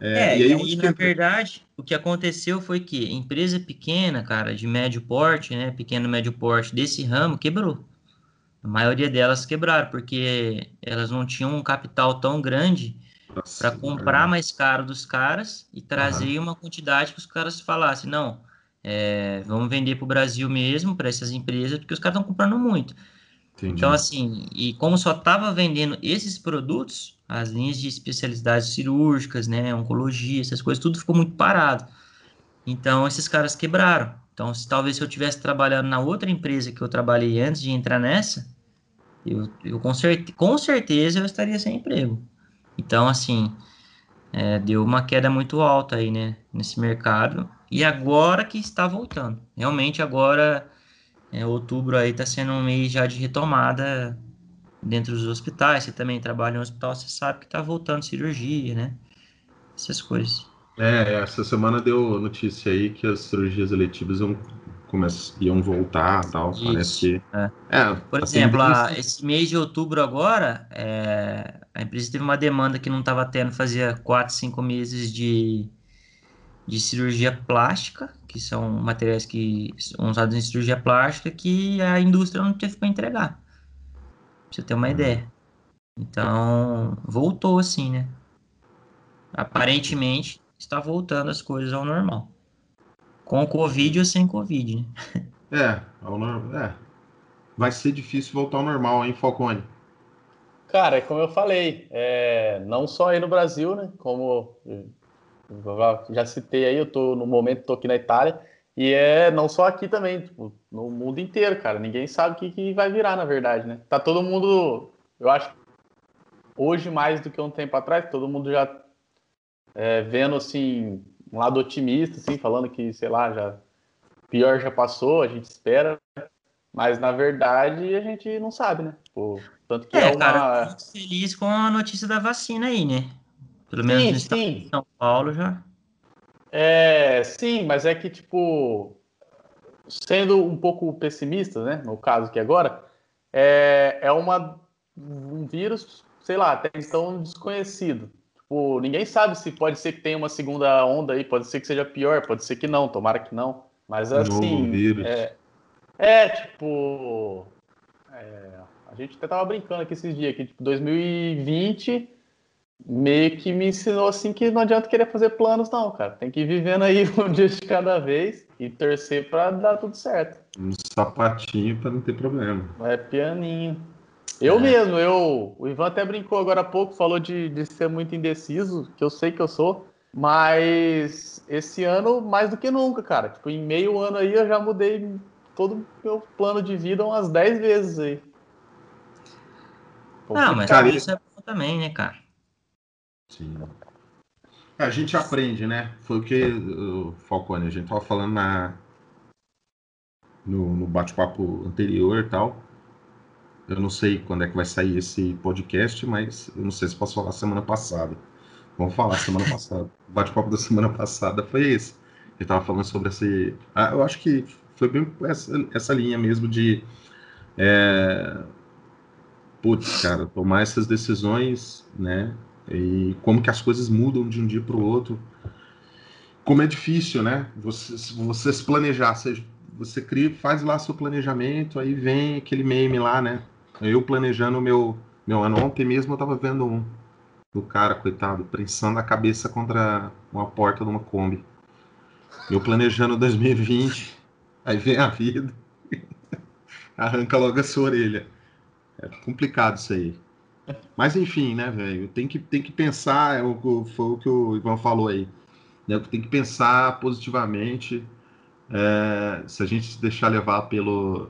É, é e aí, e aí na verdade, o que aconteceu foi que empresa pequena, cara, de médio porte, né? Pequeno, médio porte desse ramo quebrou. A maioria delas quebraram, porque elas não tinham um capital tão grande para comprar mais caro dos caras e trazer uhum. uma quantidade que os caras falassem, não, é, vamos vender para o Brasil mesmo, para essas empresas, porque os caras estão comprando muito. Entendi. Então, assim, e como só estava vendendo esses produtos, as linhas de especialidades cirúrgicas, né, oncologia, essas coisas, tudo ficou muito parado. Então, esses caras quebraram. Então, se talvez se eu tivesse trabalhando na outra empresa que eu trabalhei antes de entrar nessa, eu, eu com, com certeza eu estaria sem emprego. Então, assim, é, deu uma queda muito alta aí, né, nesse mercado. E agora que está voltando. Realmente agora, é, outubro aí está sendo um mês já de retomada dentro dos hospitais. Você também trabalha em um hospital, você sabe que está voltando cirurgia, né? Essas coisas. É, essa semana deu notícia aí que as cirurgias eletivas iam, iam voltar tal. Isso, parece que. É. É, Por exemplo, a, esse mês de outubro agora, é, a empresa teve uma demanda que não estava tendo fazia 4, 5 meses de, de cirurgia plástica, que são materiais que são usados em cirurgia plástica, que a indústria não teve para entregar. Pra você ter uma ideia. Então, voltou assim, né? Aparentemente, está voltando as coisas ao normal. Com Covid ou sem Covid, né? É, ao no... é. Vai ser difícil voltar ao normal, hein, Falcone? Cara, é como eu falei, é, não só aí no Brasil, né? Como já citei aí, eu tô no momento tô aqui na Itália e é não só aqui também, tipo, no mundo inteiro, cara. Ninguém sabe o que, que vai virar, na verdade, né? Tá todo mundo, eu acho, hoje mais do que um tempo atrás, todo mundo já é, vendo assim um lado otimista, assim, falando que, sei lá, já pior já passou, a gente espera, mas na verdade a gente não sabe, né? Tipo, tanto que é, é uma... cara, feliz com a notícia da vacina aí, né? Pelo menos sim, estado sim. São Paulo já. É, sim, mas é que, tipo, sendo um pouco pessimista, né? No caso que agora, é, é uma, um vírus, sei lá, até então desconhecido. Tipo, ninguém sabe se pode ser que tenha uma segunda onda aí, pode ser que seja pior, pode ser que não, tomara que não. Mas assim. É, é, tipo. É, a gente até tava brincando aqui esses dias, que tipo, 2020 meio que me ensinou assim que não adianta querer fazer planos, não, cara. Tem que ir vivendo aí um dia de cada vez e torcer para dar tudo certo. Um sapatinho para não ter problema. É pianinho. Eu é. mesmo, eu. O Ivan até brincou agora há pouco, falou de, de ser muito indeciso, que eu sei que eu sou. Mas esse ano, mais do que nunca, cara. Tipo, em meio ano aí eu já mudei todo o meu plano de vida umas 10 vezes aí. Não, mas cara, isso é bom também, né, cara? Sim. A gente aprende, né? Foi o que o Falcone, a gente tava falando na, no, no bate-papo anterior e tal. Eu não sei quando é que vai sair esse podcast, mas eu não sei se posso falar semana passada. Vamos falar semana passada. O bate-papo da semana passada foi esse. Ele estava falando sobre esse. Ah, eu acho que foi bem essa, essa linha mesmo de. É... Putz, cara, tomar essas decisões, né? E como que as coisas mudam de um dia para o outro. Como é difícil, né? Você, você se planejar, você, você cria, faz lá seu planejamento, aí vem aquele meme lá, né? Eu planejando o meu, meu ano. Ontem mesmo eu tava vendo um do cara, coitado, prensando a cabeça contra uma porta de uma Kombi. Eu planejando 2020, aí vem a vida, arranca logo a sua orelha. É complicado isso aí. Mas enfim, né, velho? Tem que, tem que pensar, é o, foi o que o Ivan falou aí. Né? Tem que pensar positivamente. É, se a gente se deixar levar pelo,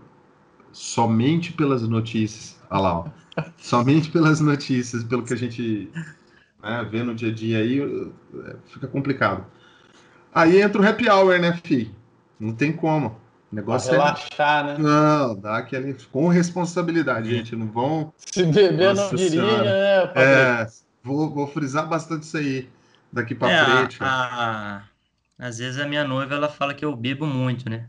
somente pelas notícias. Olha lá, ó. somente pelas notícias, pelo que a gente né, vê no dia a dia aí, é, fica complicado. Aí entra o happy hour, né, fi? Não tem como. O negócio pra é relaxar, é... né? Não, dá aquele com responsabilidade, gente. Não vão. Se beber não dirige, né? É, vou, vou frisar bastante isso aí daqui para é, frente. A, a, às vezes a minha noiva ela fala que eu bebo muito, né?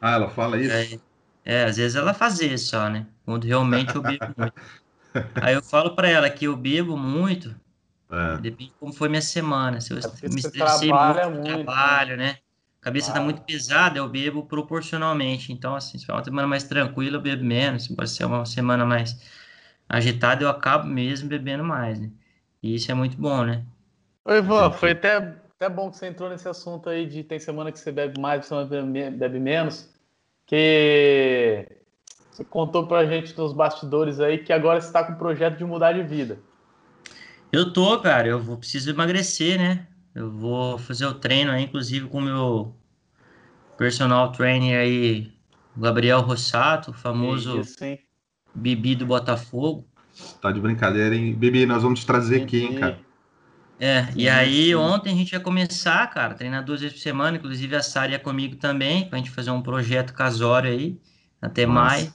Ah, ela fala isso? É, é, às vezes ela faz isso só, né? Quando realmente eu bebo muito. Aí eu falo para ela que eu bebo muito, é. depende de como foi minha semana. Se eu é me estressei muito, muito né? trabalho, né? A cabeça tá ah. tá muito pesada, eu bebo proporcionalmente. Então, assim, se for uma semana mais tranquila, eu bebo menos. Se pode ser uma semana mais agitada, eu acabo mesmo bebendo mais, né? E isso é muito bom, né? Oi, Ivan, foi até, até bom que você entrou nesse assunto aí de tem semana que você bebe mais, semana que bebe menos que você contou pra gente nos bastidores aí que agora você está com o projeto de mudar de vida. Eu tô, cara, eu vou preciso emagrecer, né? Eu vou fazer o treino aí, inclusive com o meu personal trainer aí, Gabriel Rossato, famoso Isso, Bibi do Botafogo. Tá de brincadeira, hein? Bibi, nós vamos te trazer Bibi. aqui, hein, cara. É, e aí ontem a gente ia começar, cara, treinar duas vezes por semana, inclusive a Sara ia comigo também, pra gente fazer um projeto casório aí, até Nossa. maio.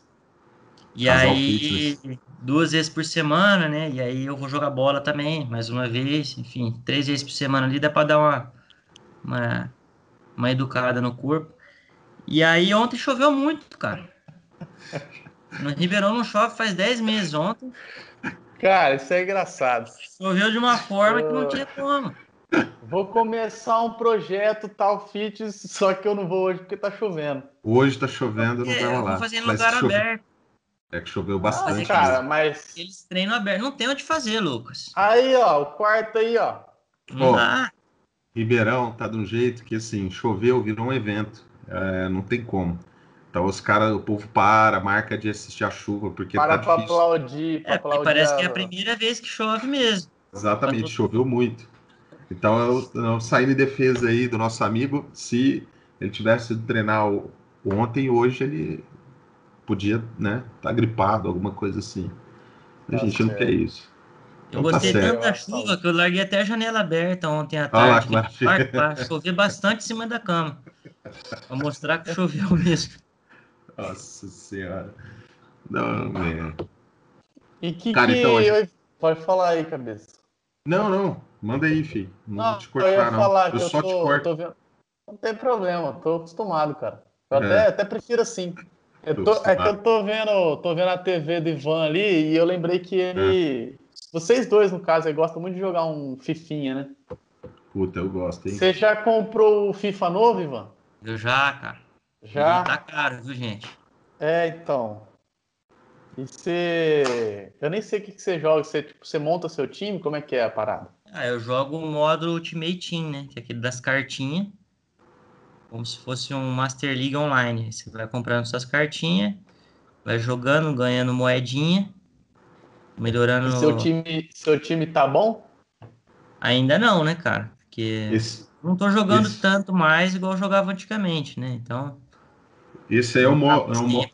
E Casal aí, fitness. Duas vezes por semana, né? E aí eu vou jogar bola também, mais uma vez, enfim, três vezes por semana ali, dá pra dar uma, uma, uma educada no corpo. E aí ontem choveu muito, cara. No Ribeirão não chove faz 10 meses ontem. Cara, isso é engraçado. Choveu de uma forma que não tinha como. Vou começar um projeto tal fit, só que eu não vou hoje porque tá chovendo. Hoje tá chovendo, não é, vai rolar. Vou fazer em lugar aberto. É que choveu bastante. Ah, cara, mas. Eles treinam aberto. Não tem onde fazer, Lucas. Aí, ó, o quarto aí, ó. Não dá. Ribeirão tá de um jeito que, assim, choveu, virou um evento. É, não tem como. Então os caras, o povo para, marca de assistir a chuva, porque para tá pra difícil. aplaudir, pra é, aplaudir. Parece a... que é a primeira vez que chove mesmo. Exatamente, choveu muito. Então eu, eu saí em defesa aí do nosso amigo. Se ele tivesse ido treinar ontem, hoje ele podia, né, tá gripado, alguma coisa assim. A tá gente certo. não quer isso. Eu então, tá gostei tá tanto da chuva que eu larguei até a janela aberta ontem à tarde. Ah, lá, chover bastante em cima da cama. Pra mostrar que choveu mesmo. Nossa senhora. Não, velho. E que, Cara, que então, eu... Pode falar aí, cabeça. Não, não. Manda aí, filho. Não, não vou te cortar, eu ia não. Falar eu que só eu tô, te corto. Vendo... Não tem problema, tô acostumado, cara. Eu é. até, até prefiro assim. Eu tô, é que eu tô vendo, tô vendo a TV do Ivan ali e eu lembrei que ele. É. Vocês dois, no caso, gostam muito de jogar um Fifinha, né? Puta, eu gosto, hein? Você já comprou o FIFA novo, Ivan? Eu já, cara. Já? E tá caro, viu, gente? É, então. E você. Eu nem sei o que, que você joga. Você, tipo, você monta seu time? Como é que é a parada? Ah, eu jogo o modo Ultimate Team, né? Que é aquele das cartinhas. Como se fosse um Master League online. Você vai comprando suas cartinhas, vai jogando, ganhando moedinha, melhorando. E seu time, seu time tá bom? Ainda não, né, cara? Porque Esse... não tô jogando Esse... tanto mais igual eu jogava antigamente, né? Então. Esse aí é o, modo, é, o mo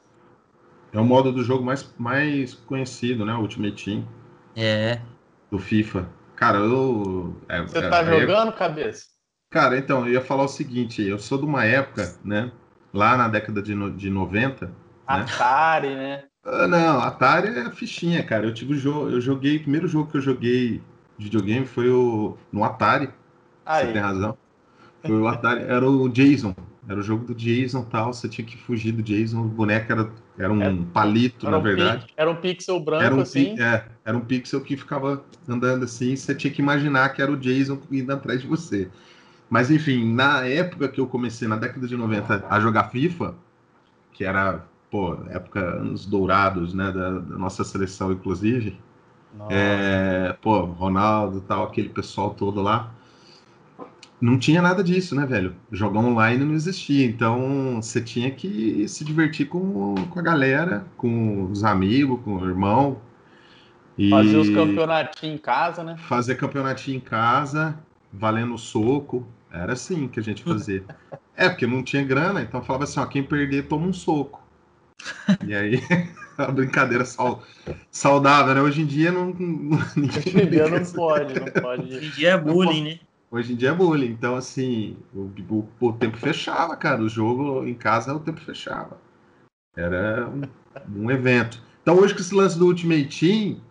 é o modo do jogo mais, mais conhecido, né? O Ultimate Team. É. Do FIFA. Cara, eu. É, Você é, tá jogando, cabeça? Cara, então, eu ia falar o seguinte, eu sou de uma época, né? lá na década de, no, de 90. Né? Atari, né? né? Não, Atari é fichinha, cara. Eu tive o jogo, eu joguei, o primeiro jogo que eu joguei de videogame foi o no Atari. Aí. Você tem razão. Foi o Atari, era o Jason. Era o jogo do Jason tal, você tinha que fugir do Jason, o boneco era, era um era, palito, era na um verdade. era um pixel branco, era um, assim. É, era um pixel que ficava andando assim, você tinha que imaginar que era o Jason indo atrás de você. Mas enfim, na época que eu comecei, na década de 90, a jogar FIFA, que era, pô, época anos dourados, né, da, da nossa seleção, inclusive. É, pô, Ronaldo tal, aquele pessoal todo lá não tinha nada disso, né, velho? Jogar online não existia. Então você tinha que se divertir com, com a galera, com os amigos, com o irmão. E fazer os campeonatinhos em casa, né? Fazer campeonatinho em casa, valendo soco. Era assim que a gente fazia. é, porque não tinha grana, então falava assim: ó, quem perder toma um soco. E aí, a brincadeira saudável, né? Hoje em dia não. não Hoje em dia não pode, não pode. Hoje em dia é bullying, né? Hoje em dia é bullying. Então, assim, o, o, o, tempo fechava, cara. O jogo em casa o tempo fechava. Era um, um, evento. Então, hoje com esse lance do Ultimate Team,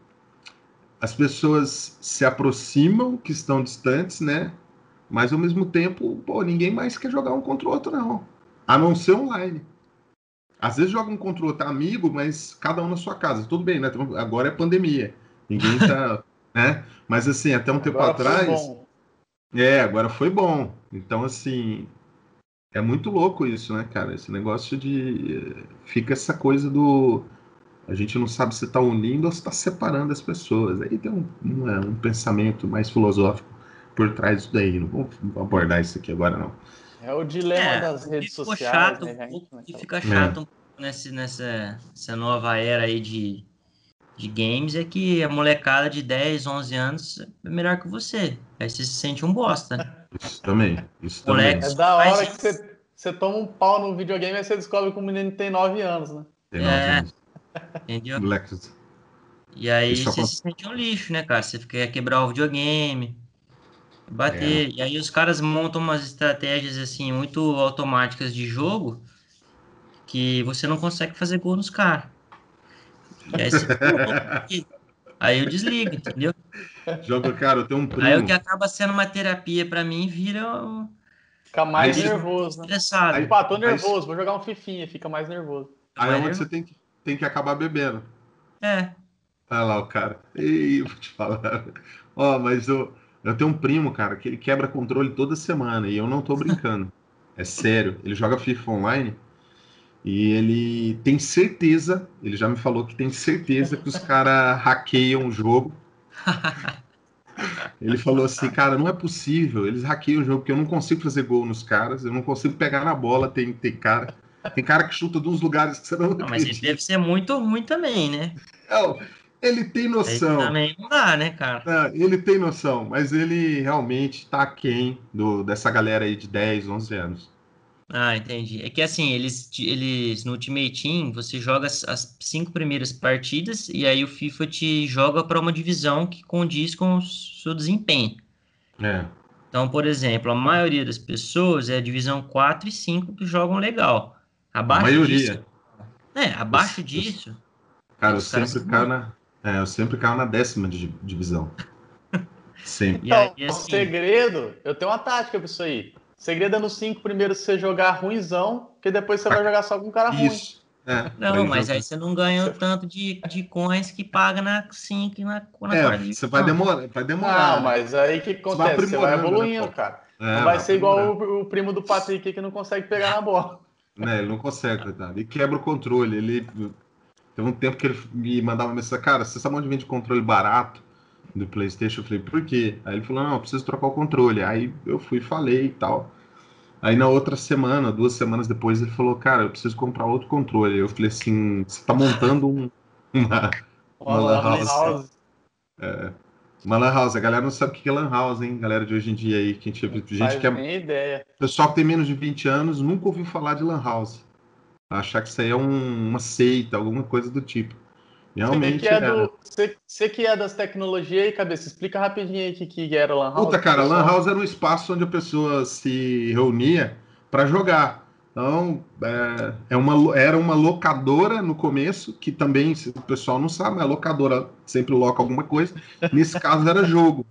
as pessoas se aproximam, que estão distantes, né? Mas ao mesmo tempo, pô, ninguém mais quer jogar um contra o outro, não. A não ser online. Às vezes joga um contra o outro amigo, mas cada um na sua casa. Tudo bem, né? Agora é pandemia. Ninguém tá. né? Mas assim, até um tempo atrás. É, agora foi bom. Então, assim, é muito louco isso, né, cara? Esse negócio de. Fica essa coisa do. A gente não sabe se está unindo ou se está separando as pessoas. Aí tem um, um, é, um, pensamento mais filosófico por trás disso daí. Não vou abordar isso aqui agora, não. É o dilema é, das redes sociais. Chato, né? E fica chato é. um pouco nesse, nessa, nessa nova era aí de de games é que a molecada de 10, 11 anos é melhor que você. Aí você se sente um bosta. Isso também. Isso também. É da hora que você, você toma um pau no videogame e você descobre que o menino tem 9 anos, né? Tem 9 é. anos. Entendeu? E aí Isso você se sente um lixo, né, cara? Você quer quebrar o videogame, bater. É. E aí os caras montam umas estratégias assim muito automáticas de jogo que você não consegue fazer gol nos caras. E aí você Aí eu desligo, entendeu? Joga, cara, eu tenho um primo. Aí o que acaba sendo uma terapia para mim vira um... Fica mais aí, nervoso, né? Estressado. Aí, pá, tô nervoso, aí, vou jogar um fifinha, fica mais nervoso. Aí é onde você tem que, tem que acabar bebendo. É. Olha lá o cara. Ei, vou te falar. Ó, mas eu, eu tenho um primo, cara, que ele quebra controle toda semana e eu não tô brincando. é sério. Ele joga FIFA online e ele tem certeza, ele já me falou que tem certeza que os caras hackeiam o jogo. Ele falou assim, cara, não é possível, eles hackeiam o jogo, porque eu não consigo fazer gol nos caras, eu não consigo pegar na bola, tem, tem cara. Tem cara que chuta de uns lugares que você não. não mas ele deve ser muito ruim também, né? Não, ele tem noção. Ele também não dá, né, cara? Não, ele tem noção, mas ele realmente tá aquém do, dessa galera aí de 10, 11 anos. Ah, entendi. É que assim, eles, eles no Ultimate Team, você joga as, as cinco primeiras partidas e aí o FIFA te joga para uma divisão que condiz com o seu desempenho. É. Então, por exemplo, a maioria das pessoas é a divisão 4 e 5 que jogam legal. Abaixo a maioria. Disso, é, abaixo eu, disso. Cara, eu sempre caio na. É, eu sempre caio na décima divisão. sempre. E aí, assim, o segredo, eu tenho uma tática para isso aí. Segredo é no 5 primeiro você jogar ruimzão, que depois você vai jogar só com um cara ruim. Isso. É, não, mas aí você não ganha o tanto de, de coins que paga na 5 e na, na É, você vai demorar, vai demorar. Não, mas aí o que acontece? Você vai, você vai evoluindo, né, cara. É, não vai ser igual o, o, primo do Patrick que não consegue pegar na bola. Né, ele não consegue, coitado. Ele quebra o controle. Ele. Teve um tempo que ele me mandava mensagem, cara, você sabe onde vende controle barato? do PlayStation. Eu falei, por quê? Aí ele falou, não, eu preciso trocar o controle. Aí eu fui falei e tal. Aí na outra semana, duas semanas depois, ele falou, cara, eu preciso comprar outro controle. Eu falei assim, você tá montando um, uma, uma lan house. house. É, uma lan house. A galera não sabe o que é lan house, hein? Galera de hoje em dia aí, que a gente, gente que é... ideia. Pessoal que tem menos de 20 anos nunca ouviu falar de lan house. Achar que isso aí é um, uma seita, alguma coisa do tipo. Realmente. Você que é, do, você, você que é das tecnologias aí, cabeça, explica rapidinho aí o que, que era Lan House. Puta, cara, Lan House era um espaço onde a pessoa se reunia para jogar. Então, é, é uma, era uma locadora no começo, que também, o pessoal não sabe, a locadora sempre loca alguma coisa. Nesse caso era jogo,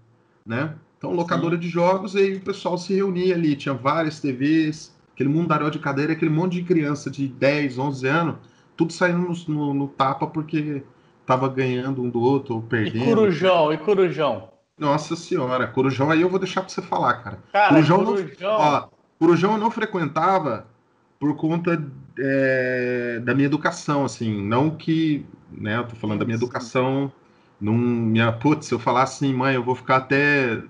né? Então, locadora Sim. de jogos, e aí o pessoal se reunia ali, tinha várias TVs, aquele mundaréu de cadeira, aquele monte de criança de 10, 11 anos, tudo saindo no, no, no tapa porque tava ganhando um do outro ou perdendo. E Corujão, e Corujão? Nossa senhora, Corujão aí eu vou deixar pra você falar, cara. Cara, Corujão, Corujão... Não, ó, Corujão eu não frequentava por conta é, da minha educação, assim, não que, né, eu tô falando da minha educação, não, minha, putz, se eu falar assim, mãe, eu vou ficar até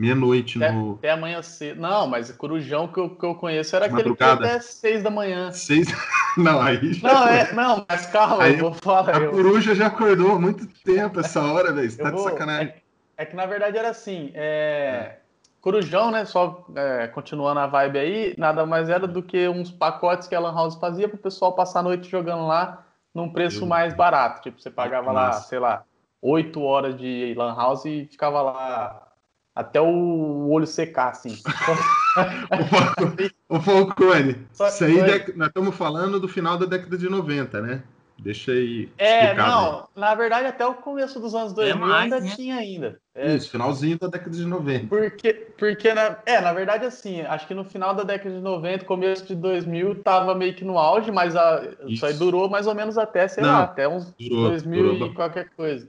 meia-noite no... Até amanhã cedo, não, mas Corujão que eu, que eu conheço era aquele que até seis da manhã. Seis... Não, aí já... Não, é, não, mas calma, aí, eu vou falar. A eu... coruja já acordou há muito tempo essa hora, velho, você tá vou... de sacanagem. É, é, que na verdade era assim, é... Corujão, né? Só é, continuando a vibe aí, nada mais era do que uns pacotes que a Lan House fazia para o pessoal passar a noite jogando lá num preço mais barato. Tipo, você pagava lá, sei lá, oito horas de Lan House e ficava lá até o olho secar, assim. o Falcone, isso aí nós estamos falando do final da década de 90, né? Deixa aí. É, não, aí. na verdade, até o começo dos anos 2000 é mais, ainda né? tinha ainda. É. Isso, finalzinho da década de 90. Porque, porque na, é, na verdade, assim, acho que no final da década de 90, começo de 2000, tava meio que no auge, mas a, isso. isso aí durou mais ou menos até, sei não, lá, até uns durou, 2000 durou, e qualquer coisa.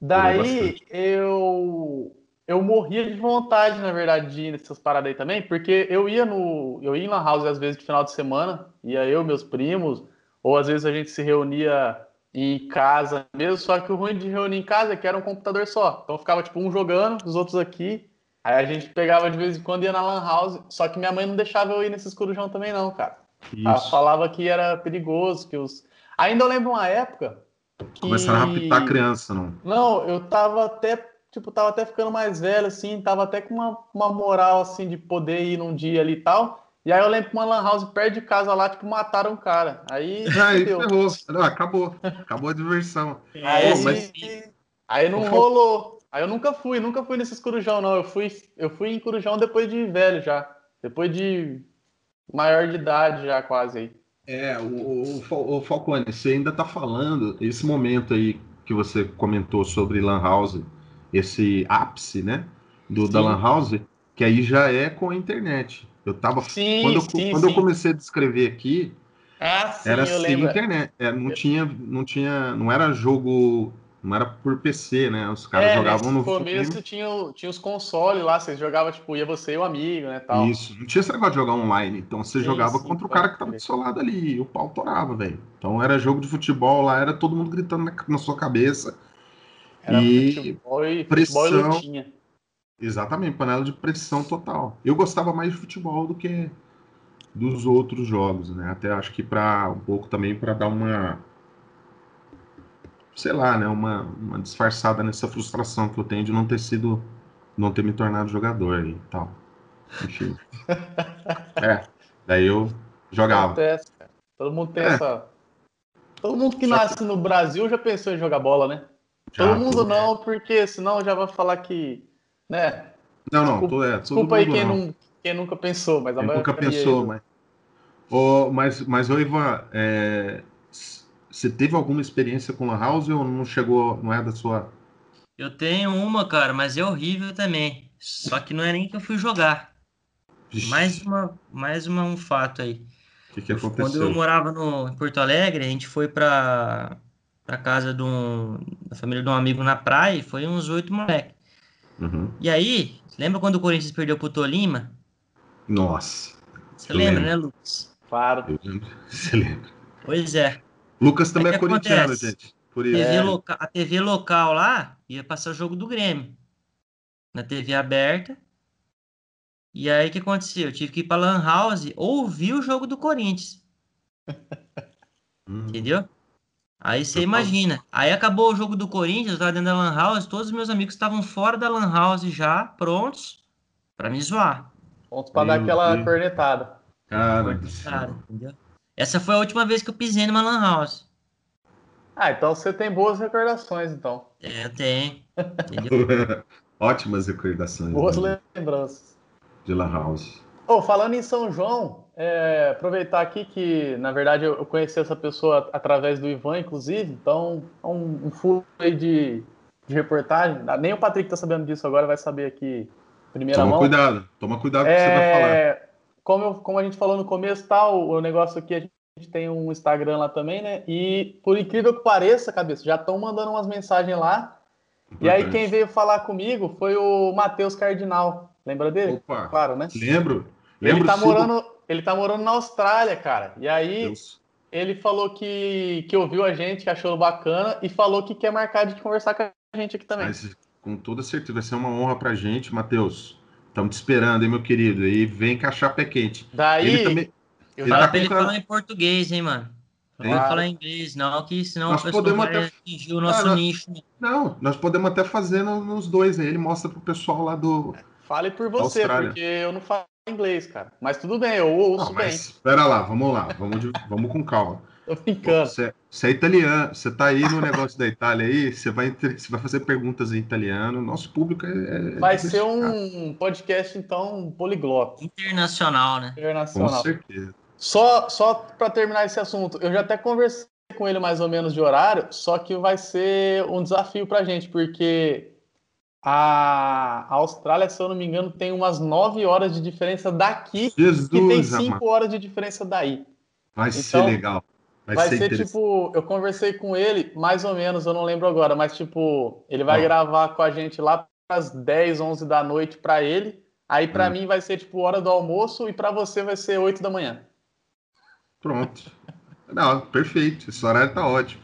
Daí eu eu morria de vontade, na verdade, de ir nessas paradas aí também, porque eu ia no. Eu ia em Lan House às vezes de final de semana, ia eu, meus primos, ou às vezes a gente se reunia em casa mesmo, só que o ruim de reunir em casa é que era um computador só. Então ficava tipo um jogando, os outros aqui. Aí a gente pegava de vez em quando ia na Lan House, só que minha mãe não deixava eu ir nesses corujão também, não, cara. Isso. Ela falava que era perigoso, que os. Ainda eu lembro uma época. Que... Começaram a raptar criança, não? Não, eu tava até tipo, tava até ficando mais velho, assim, tava até com uma, uma moral, assim, de poder ir num dia ali e tal. E aí eu lembro que uma lan house perto de casa lá, tipo, mataram um cara. Aí, aí ferrou. Não, acabou. Acabou a diversão. Aí, Pô, mas... aí não rolou. Aí eu nunca fui, nunca fui nesses corujão, não. Eu fui, eu fui em corujão depois de velho já. Depois de maior de idade já, quase aí. É, o, o, o Falcone, você ainda tá falando, esse momento aí que você comentou sobre Lan House, esse ápice, né, do, da Lan House, que aí já é com a internet. Eu tava. Sim, quando eu, sim, quando sim. eu comecei a descrever aqui, ah, era sem internet. É, não, tinha, não tinha. Não era jogo. Não era por PC, né? Os caras é, jogavam no. No começo tinha, tinha os consoles lá, você jogava, tipo, ia você e o amigo, né? Tal. Isso, não tinha esse negócio de jogar online. Então você jogava contra o cara que tava do seu lado ali, e o pau torava, velho. Então era jogo de futebol lá, era todo mundo gritando na, na sua cabeça. Era e futebol e, pressão, futebol e lutinha. Exatamente, panela de pressão total. Eu gostava mais de futebol do que dos outros jogos, né? Até acho que para um pouco também para dar uma sei lá, né, uma, uma disfarçada nessa frustração que eu tenho de não ter sido não ter me tornado jogador e tal. Enfim. é, daí eu jogava. Acontece, cara. Todo mundo tem é. essa Todo mundo que Só nasce que... no Brasil já pensou em jogar bola, né? Já, Todo mundo não, porque senão já vai falar que, né? Não, não, desculpa, é, desculpa aí quem, não. quem nunca pensou, mas a nunca pensou, mas... Oh, mas, mas ô Ivan, é... você teve alguma experiência com Lan House ou não chegou, não é da sua... Eu tenho uma, cara, mas é horrível também. Só que não é nem que eu fui jogar. Mais, uma, mais uma, um fato aí. O que, que aconteceu? Quando eu morava no, em Porto Alegre, a gente foi para pra casa de um, da família de um amigo na praia e foi uns oito moleques. Uhum. E aí, lembra quando o Corinthians perdeu pro Tolima? Nossa. Você lembra, lembro. né, Lucas? Claro. Você lembra. Pois é. Lucas também é corintiano, gente. Por isso. TV é. loca... A TV local lá ia passar o jogo do Grêmio. Na TV aberta. E aí o que aconteceu? Eu tive que ir pra Lan House ouvir o jogo do Corinthians. Hum. Entendeu? Aí você imagina. Aí acabou o jogo do Corinthians lá dentro da Lan House, todos os meus amigos estavam fora da Lan House já, prontos para me zoar. Prontos para dar aquela Deus. cornetada. Cara, Cara entendeu? Essa foi a última vez que eu pisei numa Lan House. Ah, então você tem boas recordações, então. É, eu tenho. Ótimas recordações. Boas né? lembranças. De Lan House. Ô, Oh, falando em São João, é, aproveitar aqui que, na verdade, eu conheci essa pessoa através do Ivan, inclusive, então é um, um furo aí de, de reportagem. Nem o Patrick tá sabendo disso agora, vai saber aqui primeira toma mão. Toma cuidado, toma cuidado com o que você vai falar. É, como, eu, como a gente falou no começo, tal, tá, o negócio aqui, a gente tem um Instagram lá também, né? E por incrível que pareça, cabeça, já estão mandando umas mensagens lá. Importante. E aí quem veio falar comigo foi o Matheus Cardinal. Lembra dele? Opa, claro, né? Lembro. Lembro ele tá morando, ele tá morando na Austrália, cara. E aí Deus. ele falou que, que ouviu a gente, que achou bacana e falou que quer marcar de conversar com a gente aqui também. Mas, com toda certeza vai ser uma honra pra gente, Matheus. Estamos te esperando, hein, meu querido? E vem encaixar pé quente. Daí, ele também, eu ele tá pra ele falar em português, hein, mano? Não claro. falar inglês, não, que senão nós podemos até atingir o nosso ah, nicho. Né? Não, nós podemos até fazer nos dois, né? Ele mostra pro pessoal lá do. Fale por você, porque eu não falo inglês, cara. Mas tudo bem, eu ouço não, bem. Espera lá, vamos lá, vamos, de, vamos com calma. Tô brincando. Você, você, é italiano, você tá aí no negócio da Itália aí, você vai, você vai fazer perguntas em italiano. Nosso público é. é vai ser um podcast, então, poliglota. Internacional, né? Internacional. Com certeza. Só, só para terminar esse assunto, eu já até conversei com ele mais ou menos de horário, só que vai ser um desafio pra gente, porque a Austrália, se eu não me engano, tem umas 9 horas de diferença daqui Jesus, e tem 5 horas de diferença daí. Vai então, ser legal. Vai, vai ser, ser tipo, eu conversei com ele, mais ou menos, eu não lembro agora, mas tipo, ele vai gravar com a gente lá às 10, 11 da noite para ele. Aí para hum. mim vai ser tipo hora do almoço e para você vai ser 8 da manhã. Pronto. Não, perfeito. Esse horário tá ótimo.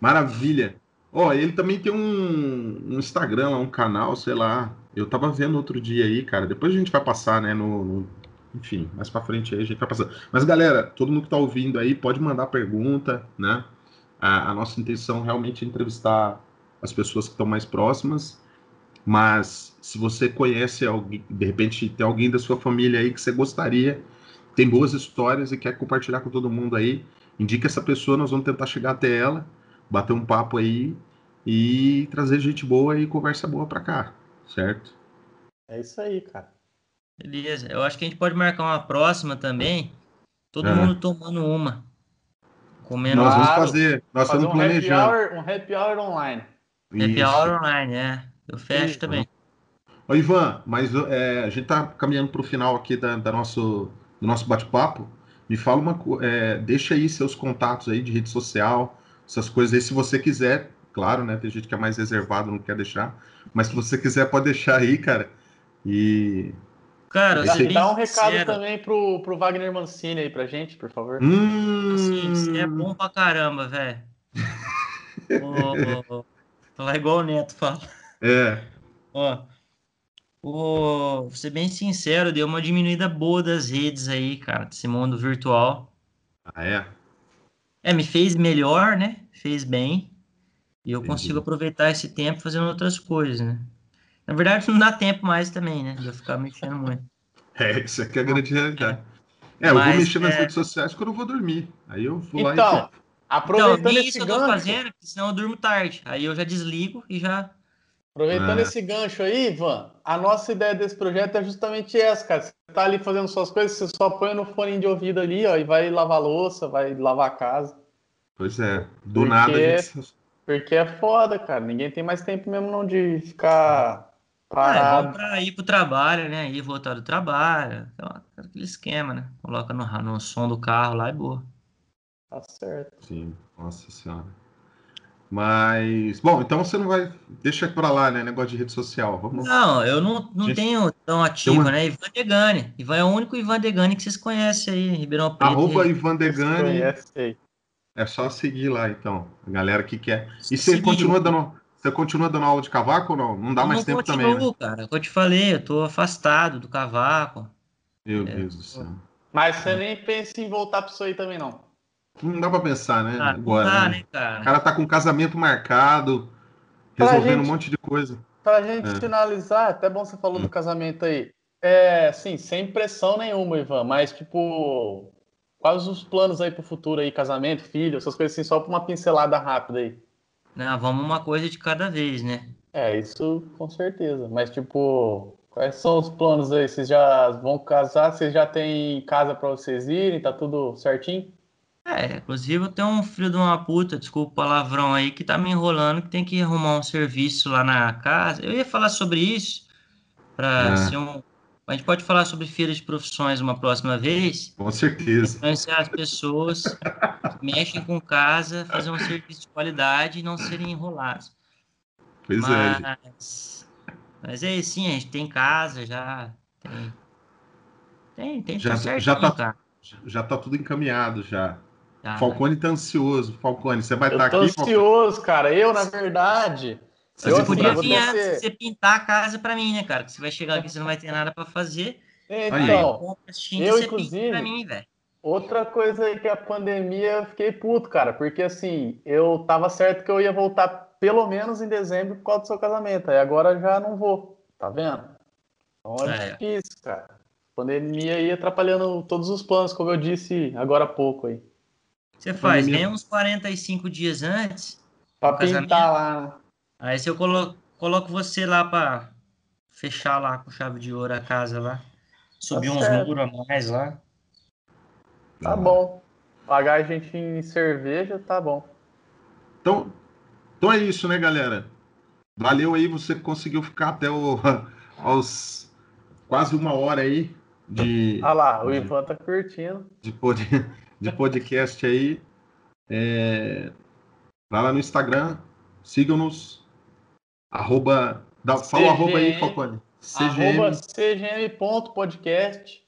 Maravilha. Ó, ele também tem um, um, Instagram, um canal, sei lá. Eu tava vendo outro dia aí, cara. Depois a gente vai passar, né, no, no enfim, mais para frente aí a gente vai passando. Mas galera, todo mundo que está ouvindo aí pode mandar pergunta, né? A, a, nossa intenção realmente é entrevistar as pessoas que estão mais próximas. Mas se você conhece alguém, de repente tem alguém da sua família aí que você gostaria, tem boas histórias e quer compartilhar com todo mundo aí, indica essa pessoa, nós vamos tentar chegar até ela, bater um papo aí e trazer gente boa e conversa boa para cá, certo? É isso aí, cara. Beleza. Eu acho que a gente pode marcar uma próxima também. Todo é. mundo tomando uma. Comendo Nós vamos fazer. Nós fazer estamos um planejando. Happy hour, um happy hour online. Happy Isso. hour online, é. Eu fecho também. Ô, Ivan, mas é, a gente está caminhando para o final aqui da, da nosso, do nosso bate-papo. Me fala uma coisa. É, deixa aí seus contatos aí de rede social, essas coisas aí, se você quiser. Claro, né? Tem gente que é mais reservado, não quer deixar. Mas se você quiser, pode deixar aí, cara. E Cara, dá, dá um recado sincero. também pro, pro Wagner Mancini aí pra gente, por favor. Hum... Assim, você é bom pra caramba, velho. oh, falar igual o Neto fala. É. Ó, oh, vou ser bem sincero, deu uma diminuída boa das redes aí, cara, desse mundo virtual. Ah, é? É, me fez melhor, né? Fez bem. E eu Entendi. consigo aproveitar esse tempo fazendo outras coisas, né? Na verdade, não dá tempo mais também, né? De eu ficar mexendo muito. É, isso aqui é a grande realidade. É, eu Mas, vou mexer nas é... redes sociais quando eu vou dormir. Aí eu vou então, lá e. Aproveitando então, nem isso eu tô gancho, fazendo, porque senão eu durmo tarde. Aí eu já desligo e já. Aproveitando é. esse gancho aí, Ivan, a nossa ideia desse projeto é justamente essa, cara. Você tá ali fazendo suas coisas, você só põe no fone de ouvido ali, ó, e vai lavar louça, vai lavar a casa. Pois é, do porque, nada a gente... Porque é foda, cara. Ninguém tem mais tempo mesmo não de ficar Parado. Ah, é para ir pro trabalho, né? Ir voltar do trabalho. Então, aquele esquema, né? Coloca no, no som do carro lá e boa. Tá certo. Sim, nossa senhora. Mas, bom, então você não vai. Deixa pra lá, né? Negócio de rede social. Vamos... Não, eu não, não Gente... tenho tão ativo, uma... né? Ivan Degani. Ivan é o único Ivan Degani que vocês conhecem aí, Ribeirão Preto. Arroba Ivan Degani. É só seguir lá, então. A galera que quer. E você continua dando. Você continua dando aula de cavaco ou não? Não dá eu mais não tempo continuo, também. Né? cara. Eu te falei, eu tô afastado do cavaco. Meu é, Deus do céu. Mas você nem pensa em voltar para isso aí também, não. Não dá para pensar, né? Ah, Agora. Dá, né? né, cara? O cara tá com casamento marcado, resolvendo gente, um monte de coisa. Pra gente é. finalizar, até bom você falou hum. do casamento aí. É, assim, sem pressão nenhuma, Ivan, mas tipo, quais os planos aí pro futuro aí, casamento, filho, essas coisas assim, só pra uma pincelada rápida aí. Não, vamos uma coisa de cada vez, né? É, isso com certeza. Mas, tipo, Quais são os planos aí? Vocês já vão casar? Vocês já têm casa para vocês irem? Tá tudo certinho? É, inclusive eu tenho um filho de uma puta, desculpa o palavrão aí, que tá me enrolando, que tem que arrumar um serviço lá na casa. Eu ia falar sobre isso, para é. ser um. A gente pode falar sobre feira de profissões uma próxima vez. Com certeza. Influenciar as pessoas que mexem com casa, fazer um serviço de qualidade e não serem enrolados. Pois mas, é. Mas é sim, a gente tem casa já. Tem. Tem, tem já, certinho, já tá, já tá tudo encaminhado já. Ah, Falcone tá ansioso. Falcone, você vai estar tá aqui? Ansioso, cara. Eu, na verdade. Você eu, podia vir você... você pintar a casa para mim, né, cara? Que você vai chegar aqui, você não vai ter nada para fazer. Então, aí, eu, inclusive, mim, outra coisa aí que a pandemia eu fiquei puto, cara, porque assim, eu tava certo que eu ia voltar pelo menos em dezembro por causa do seu casamento, aí agora já não vou, tá vendo? Então é, é. difícil, cara. A pandemia aí atrapalhando todos os planos, como eu disse agora há pouco aí. Você faz nem uns 45 dias antes. Pra pintar lá. Aí se eu colo coloco você lá pra fechar lá com chave de ouro a casa lá. Subir tá uns muros a mais lá. Tá bom. Pagar a gente em cerveja, tá bom. Então, então é isso, né, galera? Valeu aí, você conseguiu ficar até o, aos quase uma hora aí de. Ah lá, o Ivan tá curtindo. De, pod, de podcast aí. É, vai lá no Instagram, sigam-nos. Arroba. Dá, fala arroba aí, Falcone. CGM. Arroba cgm.podcast.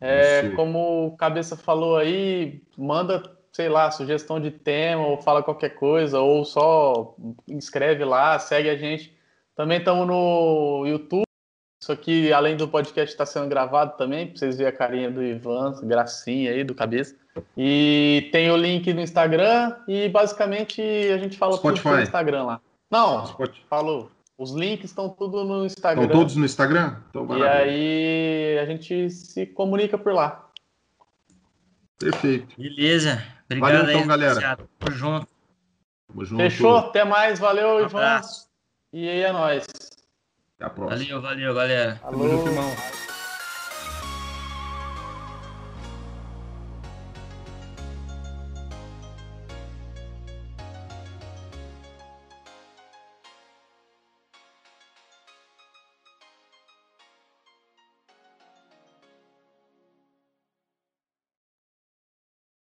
É, como o Cabeça falou aí, manda, sei lá, sugestão de tema, ou fala qualquer coisa, ou só inscreve lá, segue a gente. Também estamos no YouTube. Isso aqui, além do podcast, está sendo gravado também, para vocês verem a carinha do Ivan, gracinha aí, do Cabeça. E tem o link no Instagram e basicamente a gente fala Spotify. tudo no Instagram lá. Não, Spotify. falou. Os links estão tudo no Instagram. Estão todos no Instagram? Então, e aí a gente se comunica por lá. Perfeito. Beleza. Obrigado valeu, então, aí, galera. Tamo junto. Tamo junto. Fechou? Até mais. Valeu, um Ivan. Abraço. E aí é nóis. Até a próxima. Valeu, valeu, galera. Alô. Tamo junto, irmão.